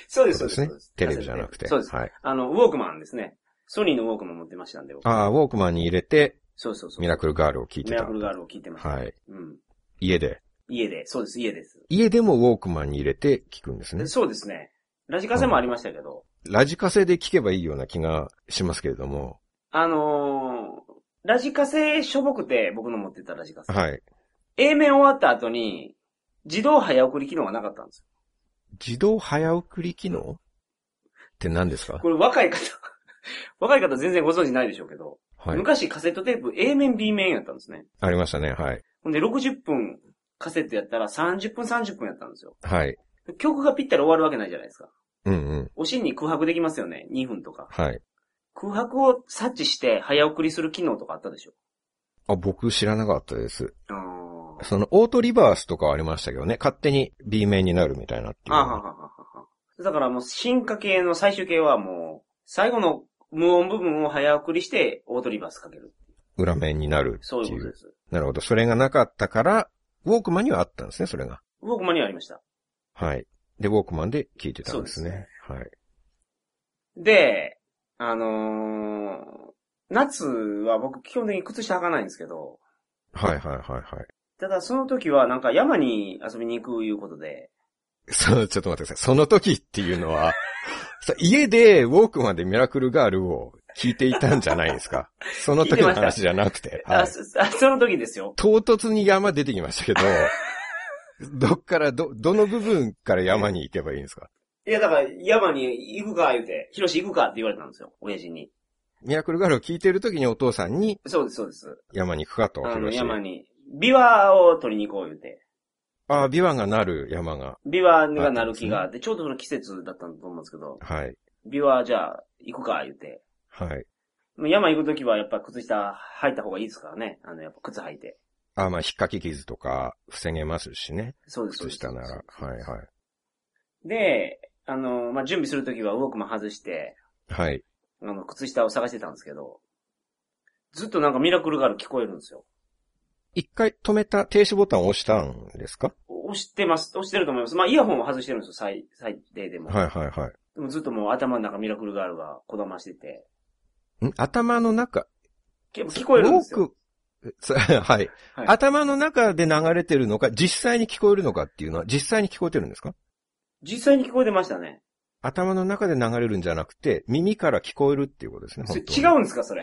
そうですそうです。。テレビじゃなくて。そうです。はい。あの、ウォークマンですね。ソニーのウォークマン持ってましたんで、僕ああ、ウォークマンに入れて、そうそうそう。ミラクルガールを聞いてたミラク。ルガールを聞いてました。はい。うん。家で。家で、そうです、家です。家でもウォークマンに入れて聞くんですね。そうですね。ラジカセもありましたけど、ラジカセで聞けばいいような気がしますけれども。あのー、ラジカセしょぼくて、僕の持ってたラジカセ。はい。A 面終わった後に、自動早送り機能がなかったんですよ。自動早送り機能？って何ですか？これ若い方、若い方全然ご存知ないでしょうけど、はい。昔カセットテープ A 面 B 面やったんですね。ありましたね。はい。ほんで60分カセットやったら30分30分やったんですよ。はい。曲がぴったり終わるわけないじゃないですか。うんうん。おしんに空白できますよね。2分とか。はい。空白を察知して早送りする機能とかあったでしょ。あ、僕知らなかったです。その、オートリバースとかはありましたけどね。勝手に B 面になるみたいなっていう。あははははは。だからもう進化系の最終形はもう、最後の無音部分を早送りしてオートリバースかける。裏面になるってそういういう。ことです。なるほど。それがなかったから、ウォークマンにはあったんですね、それが。ウォークマンにはありました。はい。で、ウォークマンで聞いてたんですね。はい。で、あのー、夏は僕基本的に靴下履かないんですけど、はいはいはいはい。ただその時はなんか山に遊びに行くいうことで、そう、ちょっと待ってください。その時っていうのは、さ家でウォークマンでミラクルガールを聞いていたんじゃないですか？その時の話じゃなくて。はい、あそ あその時ですよ。唐突に山出てきましたけど、どっから、ど、どの部分から山に行けばいいんですか？いや、だから山に行くか言うて、ヒロシ行くかって言われたんですよ、親父に。ミラクルガールを聞いてる時にお父さんにそうです、そうです。山に行くかと、山に、琵琶を取りに行こう言うて。ああ、琵琶がなる山が。琵琶が鳴る木があって、ちょうどその季節だったと思うんですけど、はい。琵琶じゃあ行くか言うて。はい。山行くときはやっぱ靴下履いた方がいいですからね。あの、やっぱ靴履いて。ああ、まあ、引っかき傷とか防げますしね。そうです。そうです靴下なら。はいはい。で、あの、まあ、準備するときはウォークマン外して、はい。あの、靴下を探してたんですけど、ずっとなんかミラクルガール聞こえるんですよ。一回止めた停止ボタンを押したんですか？押してます。押してると思います。まあ、イヤホンを外してるんですよ、最、最低でも。はいはいはい。でもずっともう頭の中ミラクルガールがこだましてて、ん？頭の中、結構聞こえるんですよ。はい、はい頭の中で流れてるのか、実際に聞こえるのかっていうのは、実際に聞こえてるんですか？実際に聞こえてましたね。頭の中で流れるんじゃなくて、耳から聞こえるっていうことですね。違うんですか、それ？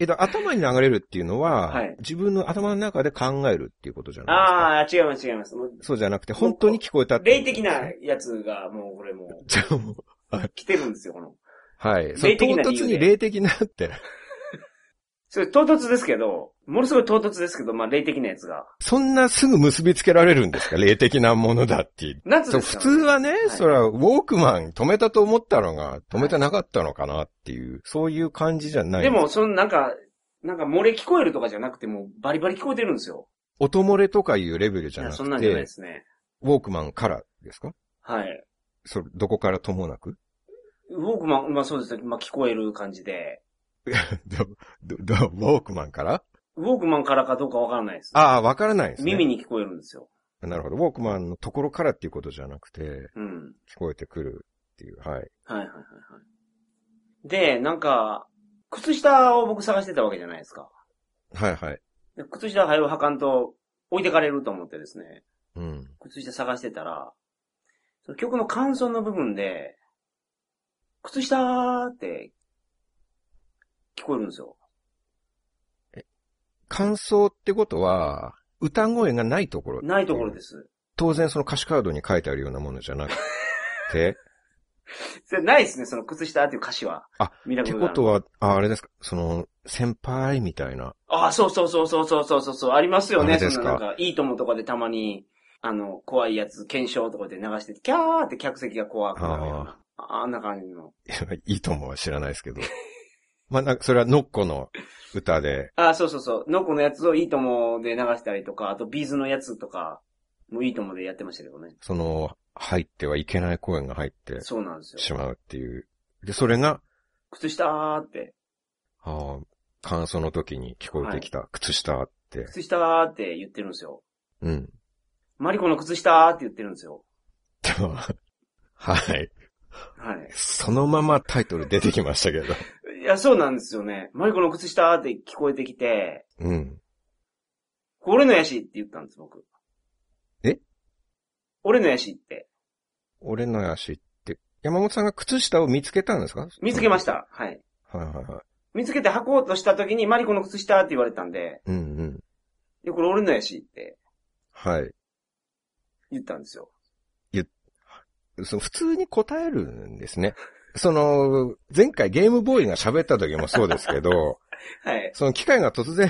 えっと、頭に流れるっていうのは、はい自分の頭の中で考えるっていうことじゃないああ、違います、違います。そうじゃなくて、本当に聞こえたって霊的なやつが、もうこれもう、じゃあもう来てるんですよ、この。はい。その唐突に霊的なって。それ唐突ですけど、ものすごい唐突ですけど、まあ霊的なやつが。そんなすぐ結びつけられるんですか？霊的なものだっていう。そう普夏ですか？ら通はね、いそれはウォークマン止めたと思ったのが止めてなかったのかなっていう、そういう感じじゃない。で、も、そのなんか、なんか漏れ聞こえるとかじゃなくて、もうバリバリ聞こえてるんですよ。音漏れとかいうレベルじゃいや、なくそんなんじゃないでて、すね。ウォークマンからですか？はい。それ、どこからともなく？ウォークマン、まあそうですね。まあ聞こえる感じで。ど、ど、ど、ウォークマンから？ウォークマンからかどうかわからないです。ああ、わからないですね。耳に聞こえるんですよ。なるほど。ウォークマンのところからっていうことじゃなくて、うん。聞こえてくるっていう、はい。はいはいはいはい。で、なんか、靴下を僕探してたわけじゃないですか。はいはい。で靴下はよ履かんと置いてかれると思ってですね。うん。靴下探してたら、その曲の感想の部分で、靴下ーって聞こえるんですよ。え、感想ってことは、歌声がないところないところです。当然その歌詞カードに書いてあるようなものじゃなくて。それないですね、その靴下っていう歌詞は。あ、見たことってことは、あ、あれですか、その、先輩みたいな。あ、そうそうそうそうそうそうそう、ありますよね。そのなんか、いいともとかでたまに、あの、怖いやつ、検証とかで流してて、キャーって客席が怖くなるような。ああんな感じの。いいともは知らないですけど。まあ、なんか、それはノッコの歌で。あ、そうそうそう。ノコのやつをいいともで流したりとか、あとビーズのやつとか、もういいともでやってましたけどね。その、入ってはいけない声が入ってそうなんですよ。しまうっていう。で、それが、靴下ーって、ああ、感想の時に聞こえてきた、靴下って。靴下ーって言ってるんですよ。うん。マリコの靴下ーって言ってるんですよ。でもはい。はい。そのままタイトル出てきましたけど。いや、そうなんですよね。マリコの靴下ーって聞こえてきて、うん。俺のやしって言ったんです、僕。え？俺のやしって。俺の足って、山本さんが靴下を見つけたんですか？見つけまし。た。はい。はいはいはい。見つけて履こうとした時にマリコの靴下って言われたんで、うんうん。いや、これ俺のやしってはい。言ったんですよ。その普通に答えるんですね。その、前回ゲームボーイが喋った時もそうですけど、はい。その機械が突然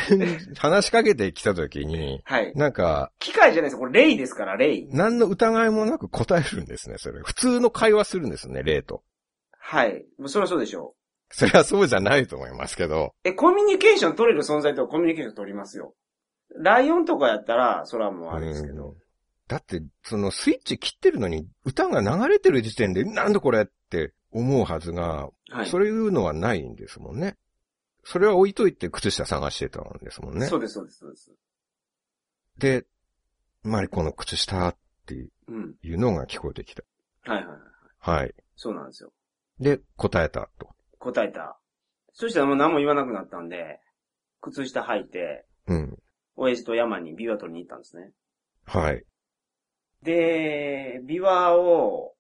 話しかけてきた時に、はい。なんか、機械じゃないですこれレイですから、レイ。何の疑いもなく答えるんですね、それ。普通の会話するんですね、例と。はい。もうそれはそうでしょそれはそうじゃないと思いますけど。う。え、コミュニケーション取れる存在とはコミュニケーション取りますよ。ライオンとかやったら、それはもうあれですけど。だって、そのスイッチ切ってるのに歌が流れてる時点で、なんだこれって思うはずが、はい。そういうのはないんですもんね。それは置いといて靴下探してたんですもんね。そうです、そうです、そうです。で、マリコの靴下ってうん。いうのが聞こえてきた。はいはいはい。はい。そうなんですよ。で、で、答えたと。答えた。そしたらもう何も言わなくなったんで、靴下履いて、うん。親父と山にビワ取りに行ったんですね。はい。で、ビワを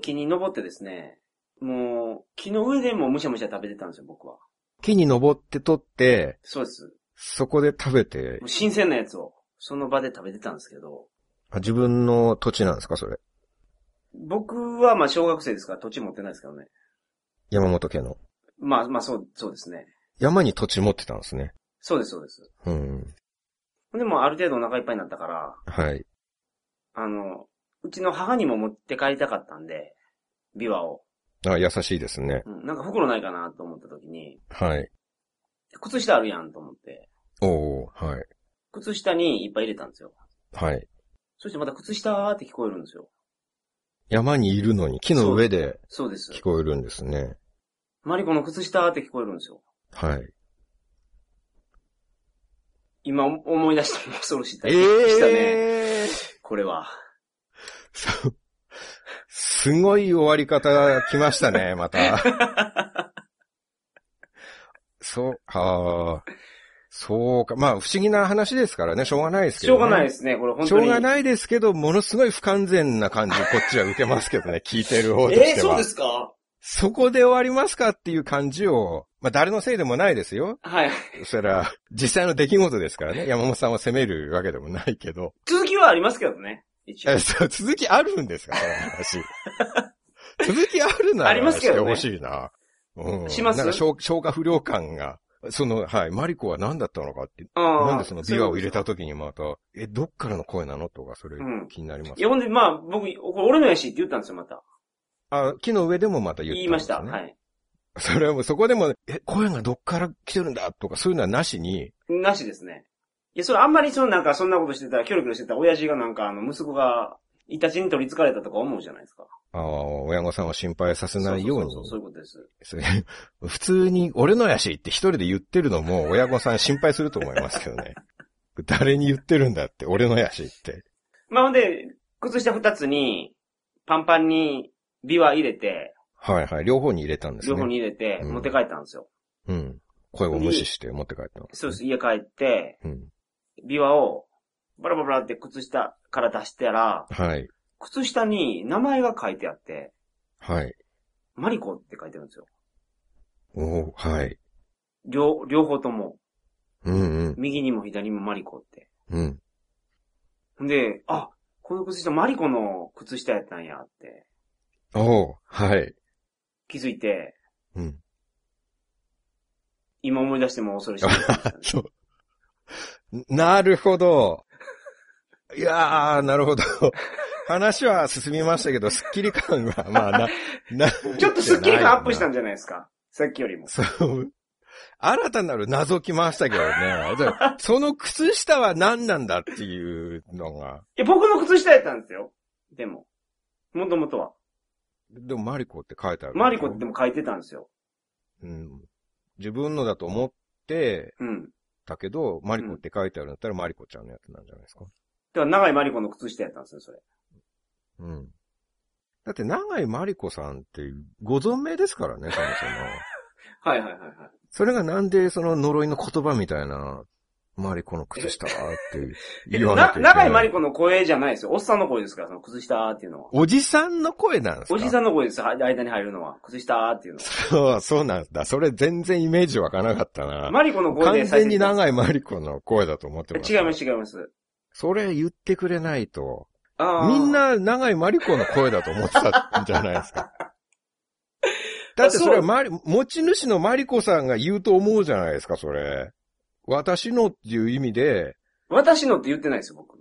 木に登ってですね、もう木の上でもむしゃむしゃ食べてたんですよ、僕は。木に登って取って、そうです。そこで食べて新鮮なやつをその場で食べてたんですけど、あ自分の土地なんですか、それ？僕はまあ小学生ですから土地持ってないですけどね。山本家の。まあまあそう、そうですね。山に土地持ってたんですね。そうです、そうです。うん。でもある程度お腹いっぱいになったから、はい。あの、うちの母にも持って帰りたかったんで、ビワを。あ、優しいですね。うん、なんか袋ないかなと思った時に、はい。靴下あるやんと思って、おー、はい。靴下にいっぱい入れたんですよ。はい。そしてまた靴下って聞こえるんですよ。山にいるのに木の上でそうです。聞こえるんですね。マリコの靴下って聞こえるんですよ。はい。今思い出したら恐ろしい体験でしたね。ええー、これは。そう。すごい終わり方来ましたね、また。そう、はあ。そうか。まあ、不思議な話ですからね、しょうがないですけど、ね。しょうがないですね、これ本しょ当に。うがないですけど、ものすごい不完全な感じ、こっちは受けますけどね、聞いてる方としては。えー、そうですか？そこで終わりますかっていう感じを、まあ誰のせいでもないですよ。はい。それは、実際の出来事ですからね。山本さんを責めるわけでもないけど。続きはありますけどね。一応え。そう続きあるんですかその話。続きあるならありますけどねしてほしいな。うん。します？なんか消消化不良感が、その、はい、マリコは何だったのかって、ななんでそのビワを入れた時にまた、え、どっからの声なのとか、それうん気になります？いや、ほんで、まあ、僕、俺のやしって言ったんですよ、また。あ、木の上でもまた言ったん言いました。はい。それはもうそこでも、え、声がどっから来てるんだとか、そういうのはなしに、なしですね。いや、それあんまりそのなんかそんなことしてたら、キョロキョロしてたら、親父がなんか、あの、息子が、イタチに取り憑かれたとか思うじゃないですか。ああ、親御さんを心配させないようにそうそういうことです。普通に、俺のやしって一人で言ってるのも、親御さん心配すると思いますけどね。誰に言ってるんだって、俺のやしって。まあ、ほんで、靴下二つに、パンパンに、ビワ入れて、はいはい、両方に入れたんですね。両方に入れて、持って帰ったんですよ。うん。声を無視して持って帰ったの。そうです。家帰って、うん。ビワを、バラバラバラって靴下から出したら、はい。靴下に名前が書いてあって、はい。マリコって書いてるんですよ。おーはい。両、両方とも、うんうん。右にも左にもマリコって。うん。んで、あ、この靴下マリコの靴下やったんやっておーはい。気づいて、うん。今思い出しても恐ろしいね、そう。なるほど。いやー、なるほど。話は進みましたけど、スッキリ感は、まあな、な、ちょっとスッキリ感アップしたんじゃないですか？さっきよりも。そう。新たなる謎来ましたけどね。その靴下は何なんだっていうのが。いや、僕の靴下やったんですよ。でも。もともとは。でもマリコって書いてある。マリコってでも書いてたんですよ。うん。自分のだと思ってうん。たけど、マリコって書いてあるんだったらマリコちゃんのやつなんじゃないですか？だから長いマリコの靴下やったんですよ、それ。うん。だって、長井マリコさんってご存命ですからね、そもそも。はいはいはいはい。それがなんでその呪いの言葉みたいな、マリコの靴下って言わなきゃいけない。長いマリコの声じゃないですよ。おっさんの声ですから、その靴下っていうのは。おじさんの声なんですか？おじさんの声です、は間に入るのは。靴下っていうのは。そう、そうなんだ。それ全然イメージ湧かなかったな。マリコの声完で全にい。長いマリコの声だと思ってました。違います違います。それ言ってくれないと。みん、な長いマリコの声だと思ってたんじゃないですか。だってそれはマリ、持ち主のマリコさんが言うと思うじゃないですか、それ。私のっていう意味で、私のって言ってないですよ、僕。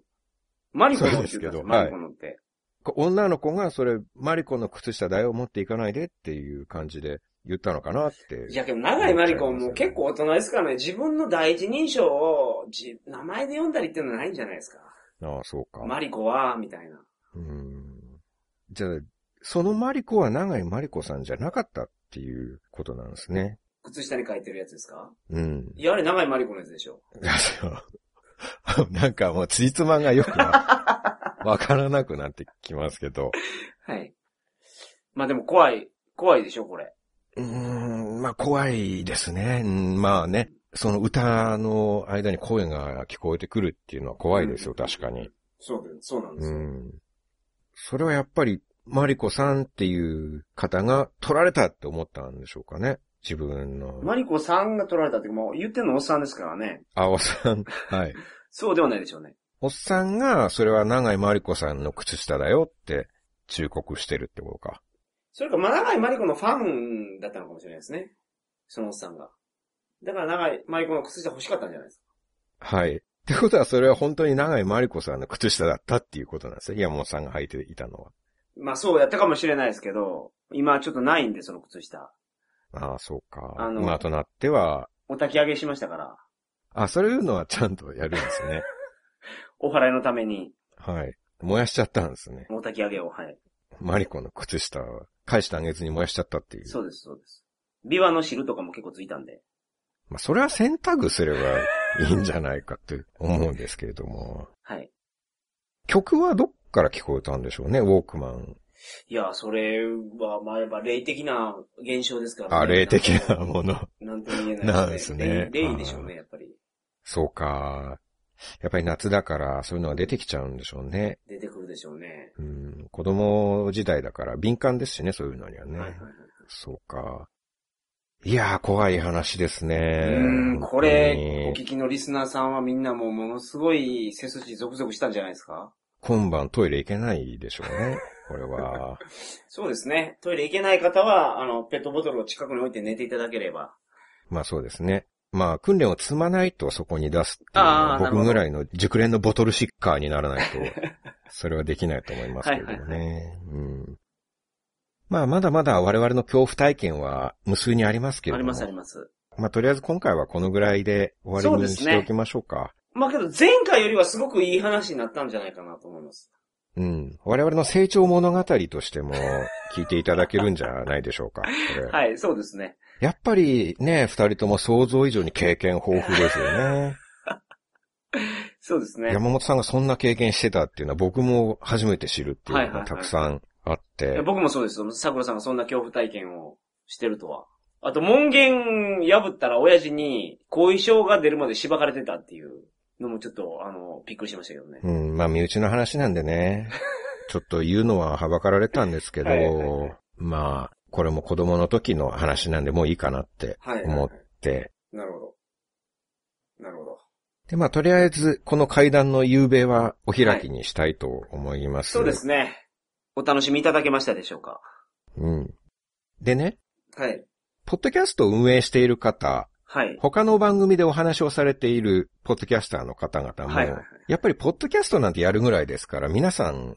マリコのって言ってたんですよ、そうですけどマリコのって。こ女の子がそれ、マリコの靴下だよ、持っていかないでっていう感じで言ったのかなって。いやけど、長いマリコもう結構大人ですからね、自分の第一人称をじ名前で読んだりっていうのはないんじゃないですか。ああ、そうか。マリコは、みたいな。うん。じゃあ、そのマリコは長井マリコさんじゃなかったっていうことなんですね。靴下に書いてるやつですか？うん。いや、あれ長いマリコのやつでしょ。なんかもう、ついつまんがよくな、わからなくなってきますけど。はい。まあでも怖い、怖いでしょ、これ。うーん、まあ怖いですね。うんまあね、その歌の間に声が聞こえてくるっていうのは怖いですよ、確かに。そうで、そうなんでうすよ。ん。それはやっぱり、マリコさんっていう方が取られたって思ったんでしょうかね。自分の。マリコさんが取られたってもう言ってんのおっさんですからね。あ、おっさん。はい。そうではないでしょうね。おっさんが、それは長井マリコさんの靴下だよって忠告してるってことか。それか、まあ、長いマリコのファンだったのかもしれないですね。そのおっさんが。だから長いマリコの靴下欲しかったんじゃないですか。はい。ってことは、それは本当に長井マリコさんの靴下だったっていうことなんですよ。山本さんが履いていたのは。まあそうやったかもしれないですけど、今ちょっとないんで、その靴下。ああ、そうか。あの今となっては、お焚き上げしましたから、あ、そういうのはちゃんとやるんですね。お祓いのために、はい。燃やしちゃったんですね。お焚き上げを、はい。マリコの靴下を返してあげずに燃やしちゃったっていう。そうです、そうです。ビワの汁とかも結構ついたんで。まあ、それは選択すればいいんじゃないかって思うんですけれども。はい。曲はどっから聞こえたんでしょうね、ウォークマン。いや、それは、まあ、やっぱ霊的な現象ですからあ、霊的なもの。なんとも言えないなんですね霊霊でしょうね、やっぱり。そうか。やっぱり夏だからそういうのが出てきちゃうんでしょうね。出てくるでしょうね。うん、子供時代だから敏感ですしね、そういうのにはね。はいはいはい。そうか。いやー、怖い話ですね。うん、こ本れ、お聞きのリスナーさんはみんなもうものすごい背筋ゾクゾクしたんじゃないですか？今晩トイレ行けないでしょうね。これは。そうですね。トイレ行けない方は、あの、ペットボトルを近くに置いて寝ていただければ。まあそうですね。まあ訓練を積まないとそこに出すっていう僕ぐらいの熟練のボトルシッカーにならないと、それはできないと思いますけれどもはいね。うんまあまだまだ我々の恐怖体験は無数にありますけれども。ありますあります。まあとりあえず今回はこのぐらいで終わりにしておきましょうか。まあけど、前回よりはすごくいい話になったんじゃないかなと思います。うん。我々の成長物語としても聞いていただけるんじゃないでしょうか。はい、そうですね。やっぱりね、二人とも想像以上に経験豊富ですよね。そうですね。山本さんがそんな経験してたっていうのは僕も初めて知るっていうのがはいはいはいたくさんあっていや。僕もそうですよ。桜さんがそんな恐怖体験をしてるとは。あと、門限破ったら親父に後遺症が出るまで縛かれてたっていうのもちょっと、あの、びっくりしましたけどね。うん、まあ身内の話なんでね。ちょっと言うのははばかられたんですけど、はいはいはいまあ、これも子供の時の話なんでもういいかなってはいはい、思っはい。て。なるほど。なるほど。で、まあとりあえずこの階段の夕べはお開きにしたいと思います。そうですね。お楽しみいただけましたでしょうかうん。でね、はい。ポッドキャストを運営している方、はい。他の番組でお話をされているポッドキャスターの方々も、はいはいはいやっぱりポッドキャストなんてやるぐらいですから、皆さん、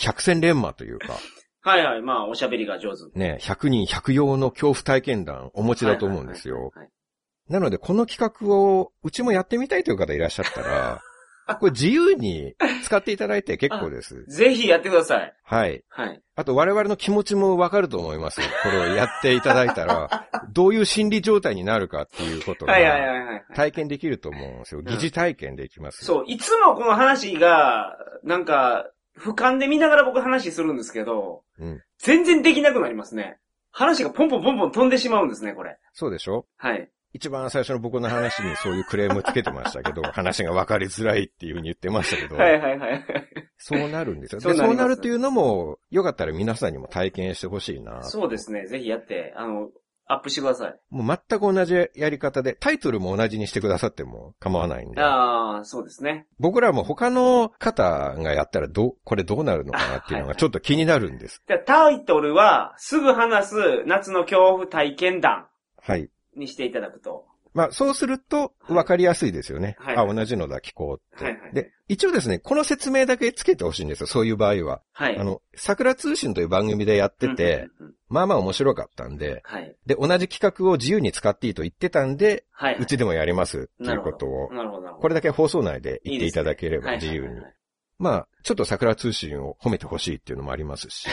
百戦錬磨というか、はいはい。まあ、おしゃべりが上手。ね、100人100用の恐怖体験談お持ちだと思うんですよ。はいはいはいはい。なので、この企画を、うちもやってみたいという方いらっしゃったら、これ自由に使っていただいて結構です。ぜひやってください。はい。はい。あと我々の気持ちもわかると思います。これをやっていただいたら、どういう心理状態になるかっていうことがはいはいはいはい。体験できると思うんですよ。ん疑似体験できます。そう、いつもこの話が、なんか、俯瞰で見ながら僕話するんですけど、うん全然できなくなりますね。話がポンポンポンポン飛んでしまうんですね、これ。そうでしょ？はい。一番最初の僕の話にそういうクレームつけてましたけど、話が分かりづらいっていうふうに言ってましたけど、はいはいはい。そうなるんですよ。で、そうなりますそうなるっていうのも、よかったら皆さんにも体験してほしいな。そうですね。ぜひやって、あの、アップしてください。もう全く同じやり方で、タイトルも同じにしてくださっても構わないんで。ああ、そうですね。僕らも他の方がやったらどう、これどうなるのかなっていうのがちょっと気になるんです。じゃあタイトルは、すぐ話す夏の恐怖体験談はい。にしていただくと。まあ、そうすると、分かりやすいですよね。はいあ、同じのだ、聞こうって。はいはいで、一応ですね、この説明だけつけてほしいんですよ、そういう場合は。はい。あの、桜通信という番組でやってて、うんうんうん、まあまあ面白かったんで、はい。で、同じ企画を自由に使っていいと言ってたんで、はい、はいうちでもやりますっていうことを、なるほど。これだけ放送内で言っていただければはい自由にはいはいはい。まあ、ちょっと桜通信を褒めてほしいっていうのもありますし、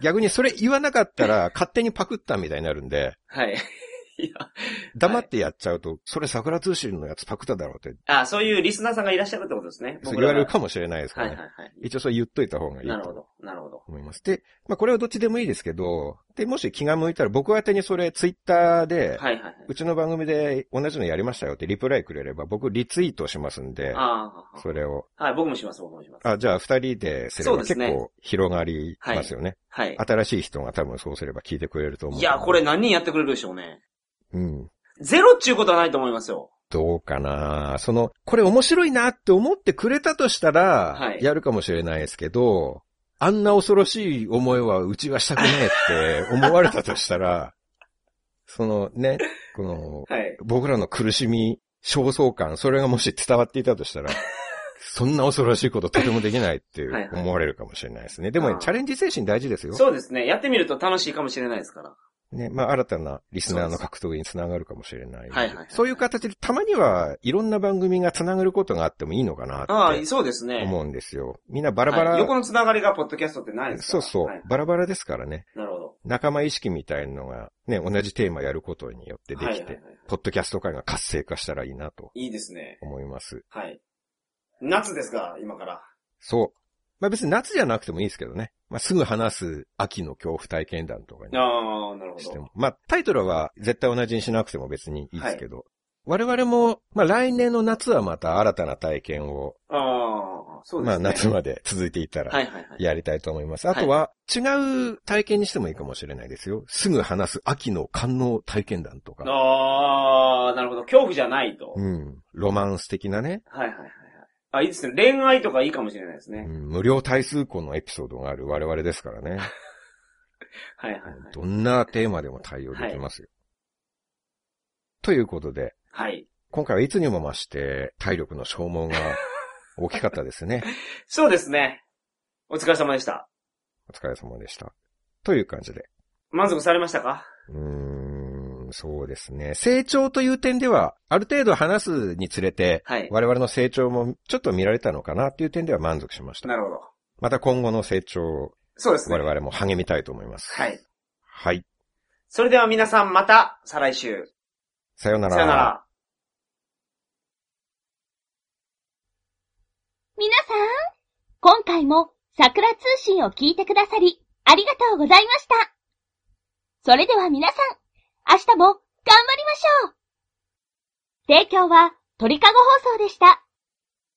逆にそれ言わなかったら勝手にパクったみたいになるんで、はい。いや、黙ってやっちゃうと、それ桜通信のやつパクっただろうってあそういうリスナーさんがいらっしゃるってことですね。そう言われるも。かもしれないですからね。はいはいはい。一応それ言っといた方がいいとなるほど。なるほど。思います。で、まあこれはどっちでもいいですけど、で、もし気が向いたら僕宛てにそれツイッターで、はいはいはい。うちの番組で同じのやりましたよってリプライくれれば僕リツイートしますんで、ああ、それを。はい、僕もします、僕もします。あ、じゃあ二人ですれば結構広がりますよね。はい。新しい人が多分そうすれば聞いてくれると思う。いや、これ。何人やってくれるでしょうね。うん。ゼロっちゅうことはないと思いますよ。どうかなその、これ面白いなって思ってくれたとしたら、はいやるかもしれないですけど、あんな恐ろしい思いはうちはしたくねえって思われたとしたら、そのね、この、はい。僕らの苦しみ、焦燥感、それがもし伝わっていたとしたら、そんな恐ろしいこととてもできないってはいはい思われるかもしれないですね。でもねチャレンジ精神大事ですよ。そうですね。やってみると楽しいかもしれないですから。ね、まあ新たなリスナーの獲得につながるかもしれない。はいはいはいそういう形でたまにはいろんな番組がつながることがあってもいいのかなってああ、そうですね。思うんですよ。みんなバラバラ、はい横のつながりがポッドキャストってないですから。そうそう、はいバラバラですからね。なるほど。仲間意識みたいなのがね、同じテーマやることによってできて、ポッドキャスト界が活性化したらいいなといいですね。思います。はい。夏ですが、今から。そう。まあ別に夏じゃなくてもいいですけどね。まあすぐ話す秋の恐怖体験談とかにああ、なるほど。しても。まあタイトルは絶対同じにしなくても別にいいですけど。我々も、まあ来年の夏はまた新たな体験を、ああ、そうですね。まあ夏まで続いていったらはいはいはい。やりたいと思います。あとは、違う体験にしてもいいかもしれないですよ。すぐ話す秋の官能体験談とか。ああ、なるほど。恐怖じゃないと。うん。ロマンス的なね。はいはいはいはい。あ、いいですね。恋愛とかいいかもしれないですね。うん、無料対数項のエピソードがある我々ですからね。はいはいはい。どんなテーマでも対応できますよ。ということで、はい。今回はいつにも増して体力の消耗が 大きかったですね。そうですね。お疲れ様でした。お疲れ様でした。という感じで。満足されましたか？うーん、そうですね。成長という点では、ある程度話すにつれて、はい。我々の成長もちょっと見られたのかなっていう点では満足しました。なるほど。また今後の成長をそうですね。我々も励みたいと思います。はい。はい。それでは皆さんまた、再来週。さようなら。さよなら。皆さん、今回も桜通信を聞いてくださり、ありがとうございました。それでは皆さん、明日も頑張りましょう提供は鳥かご放送でした。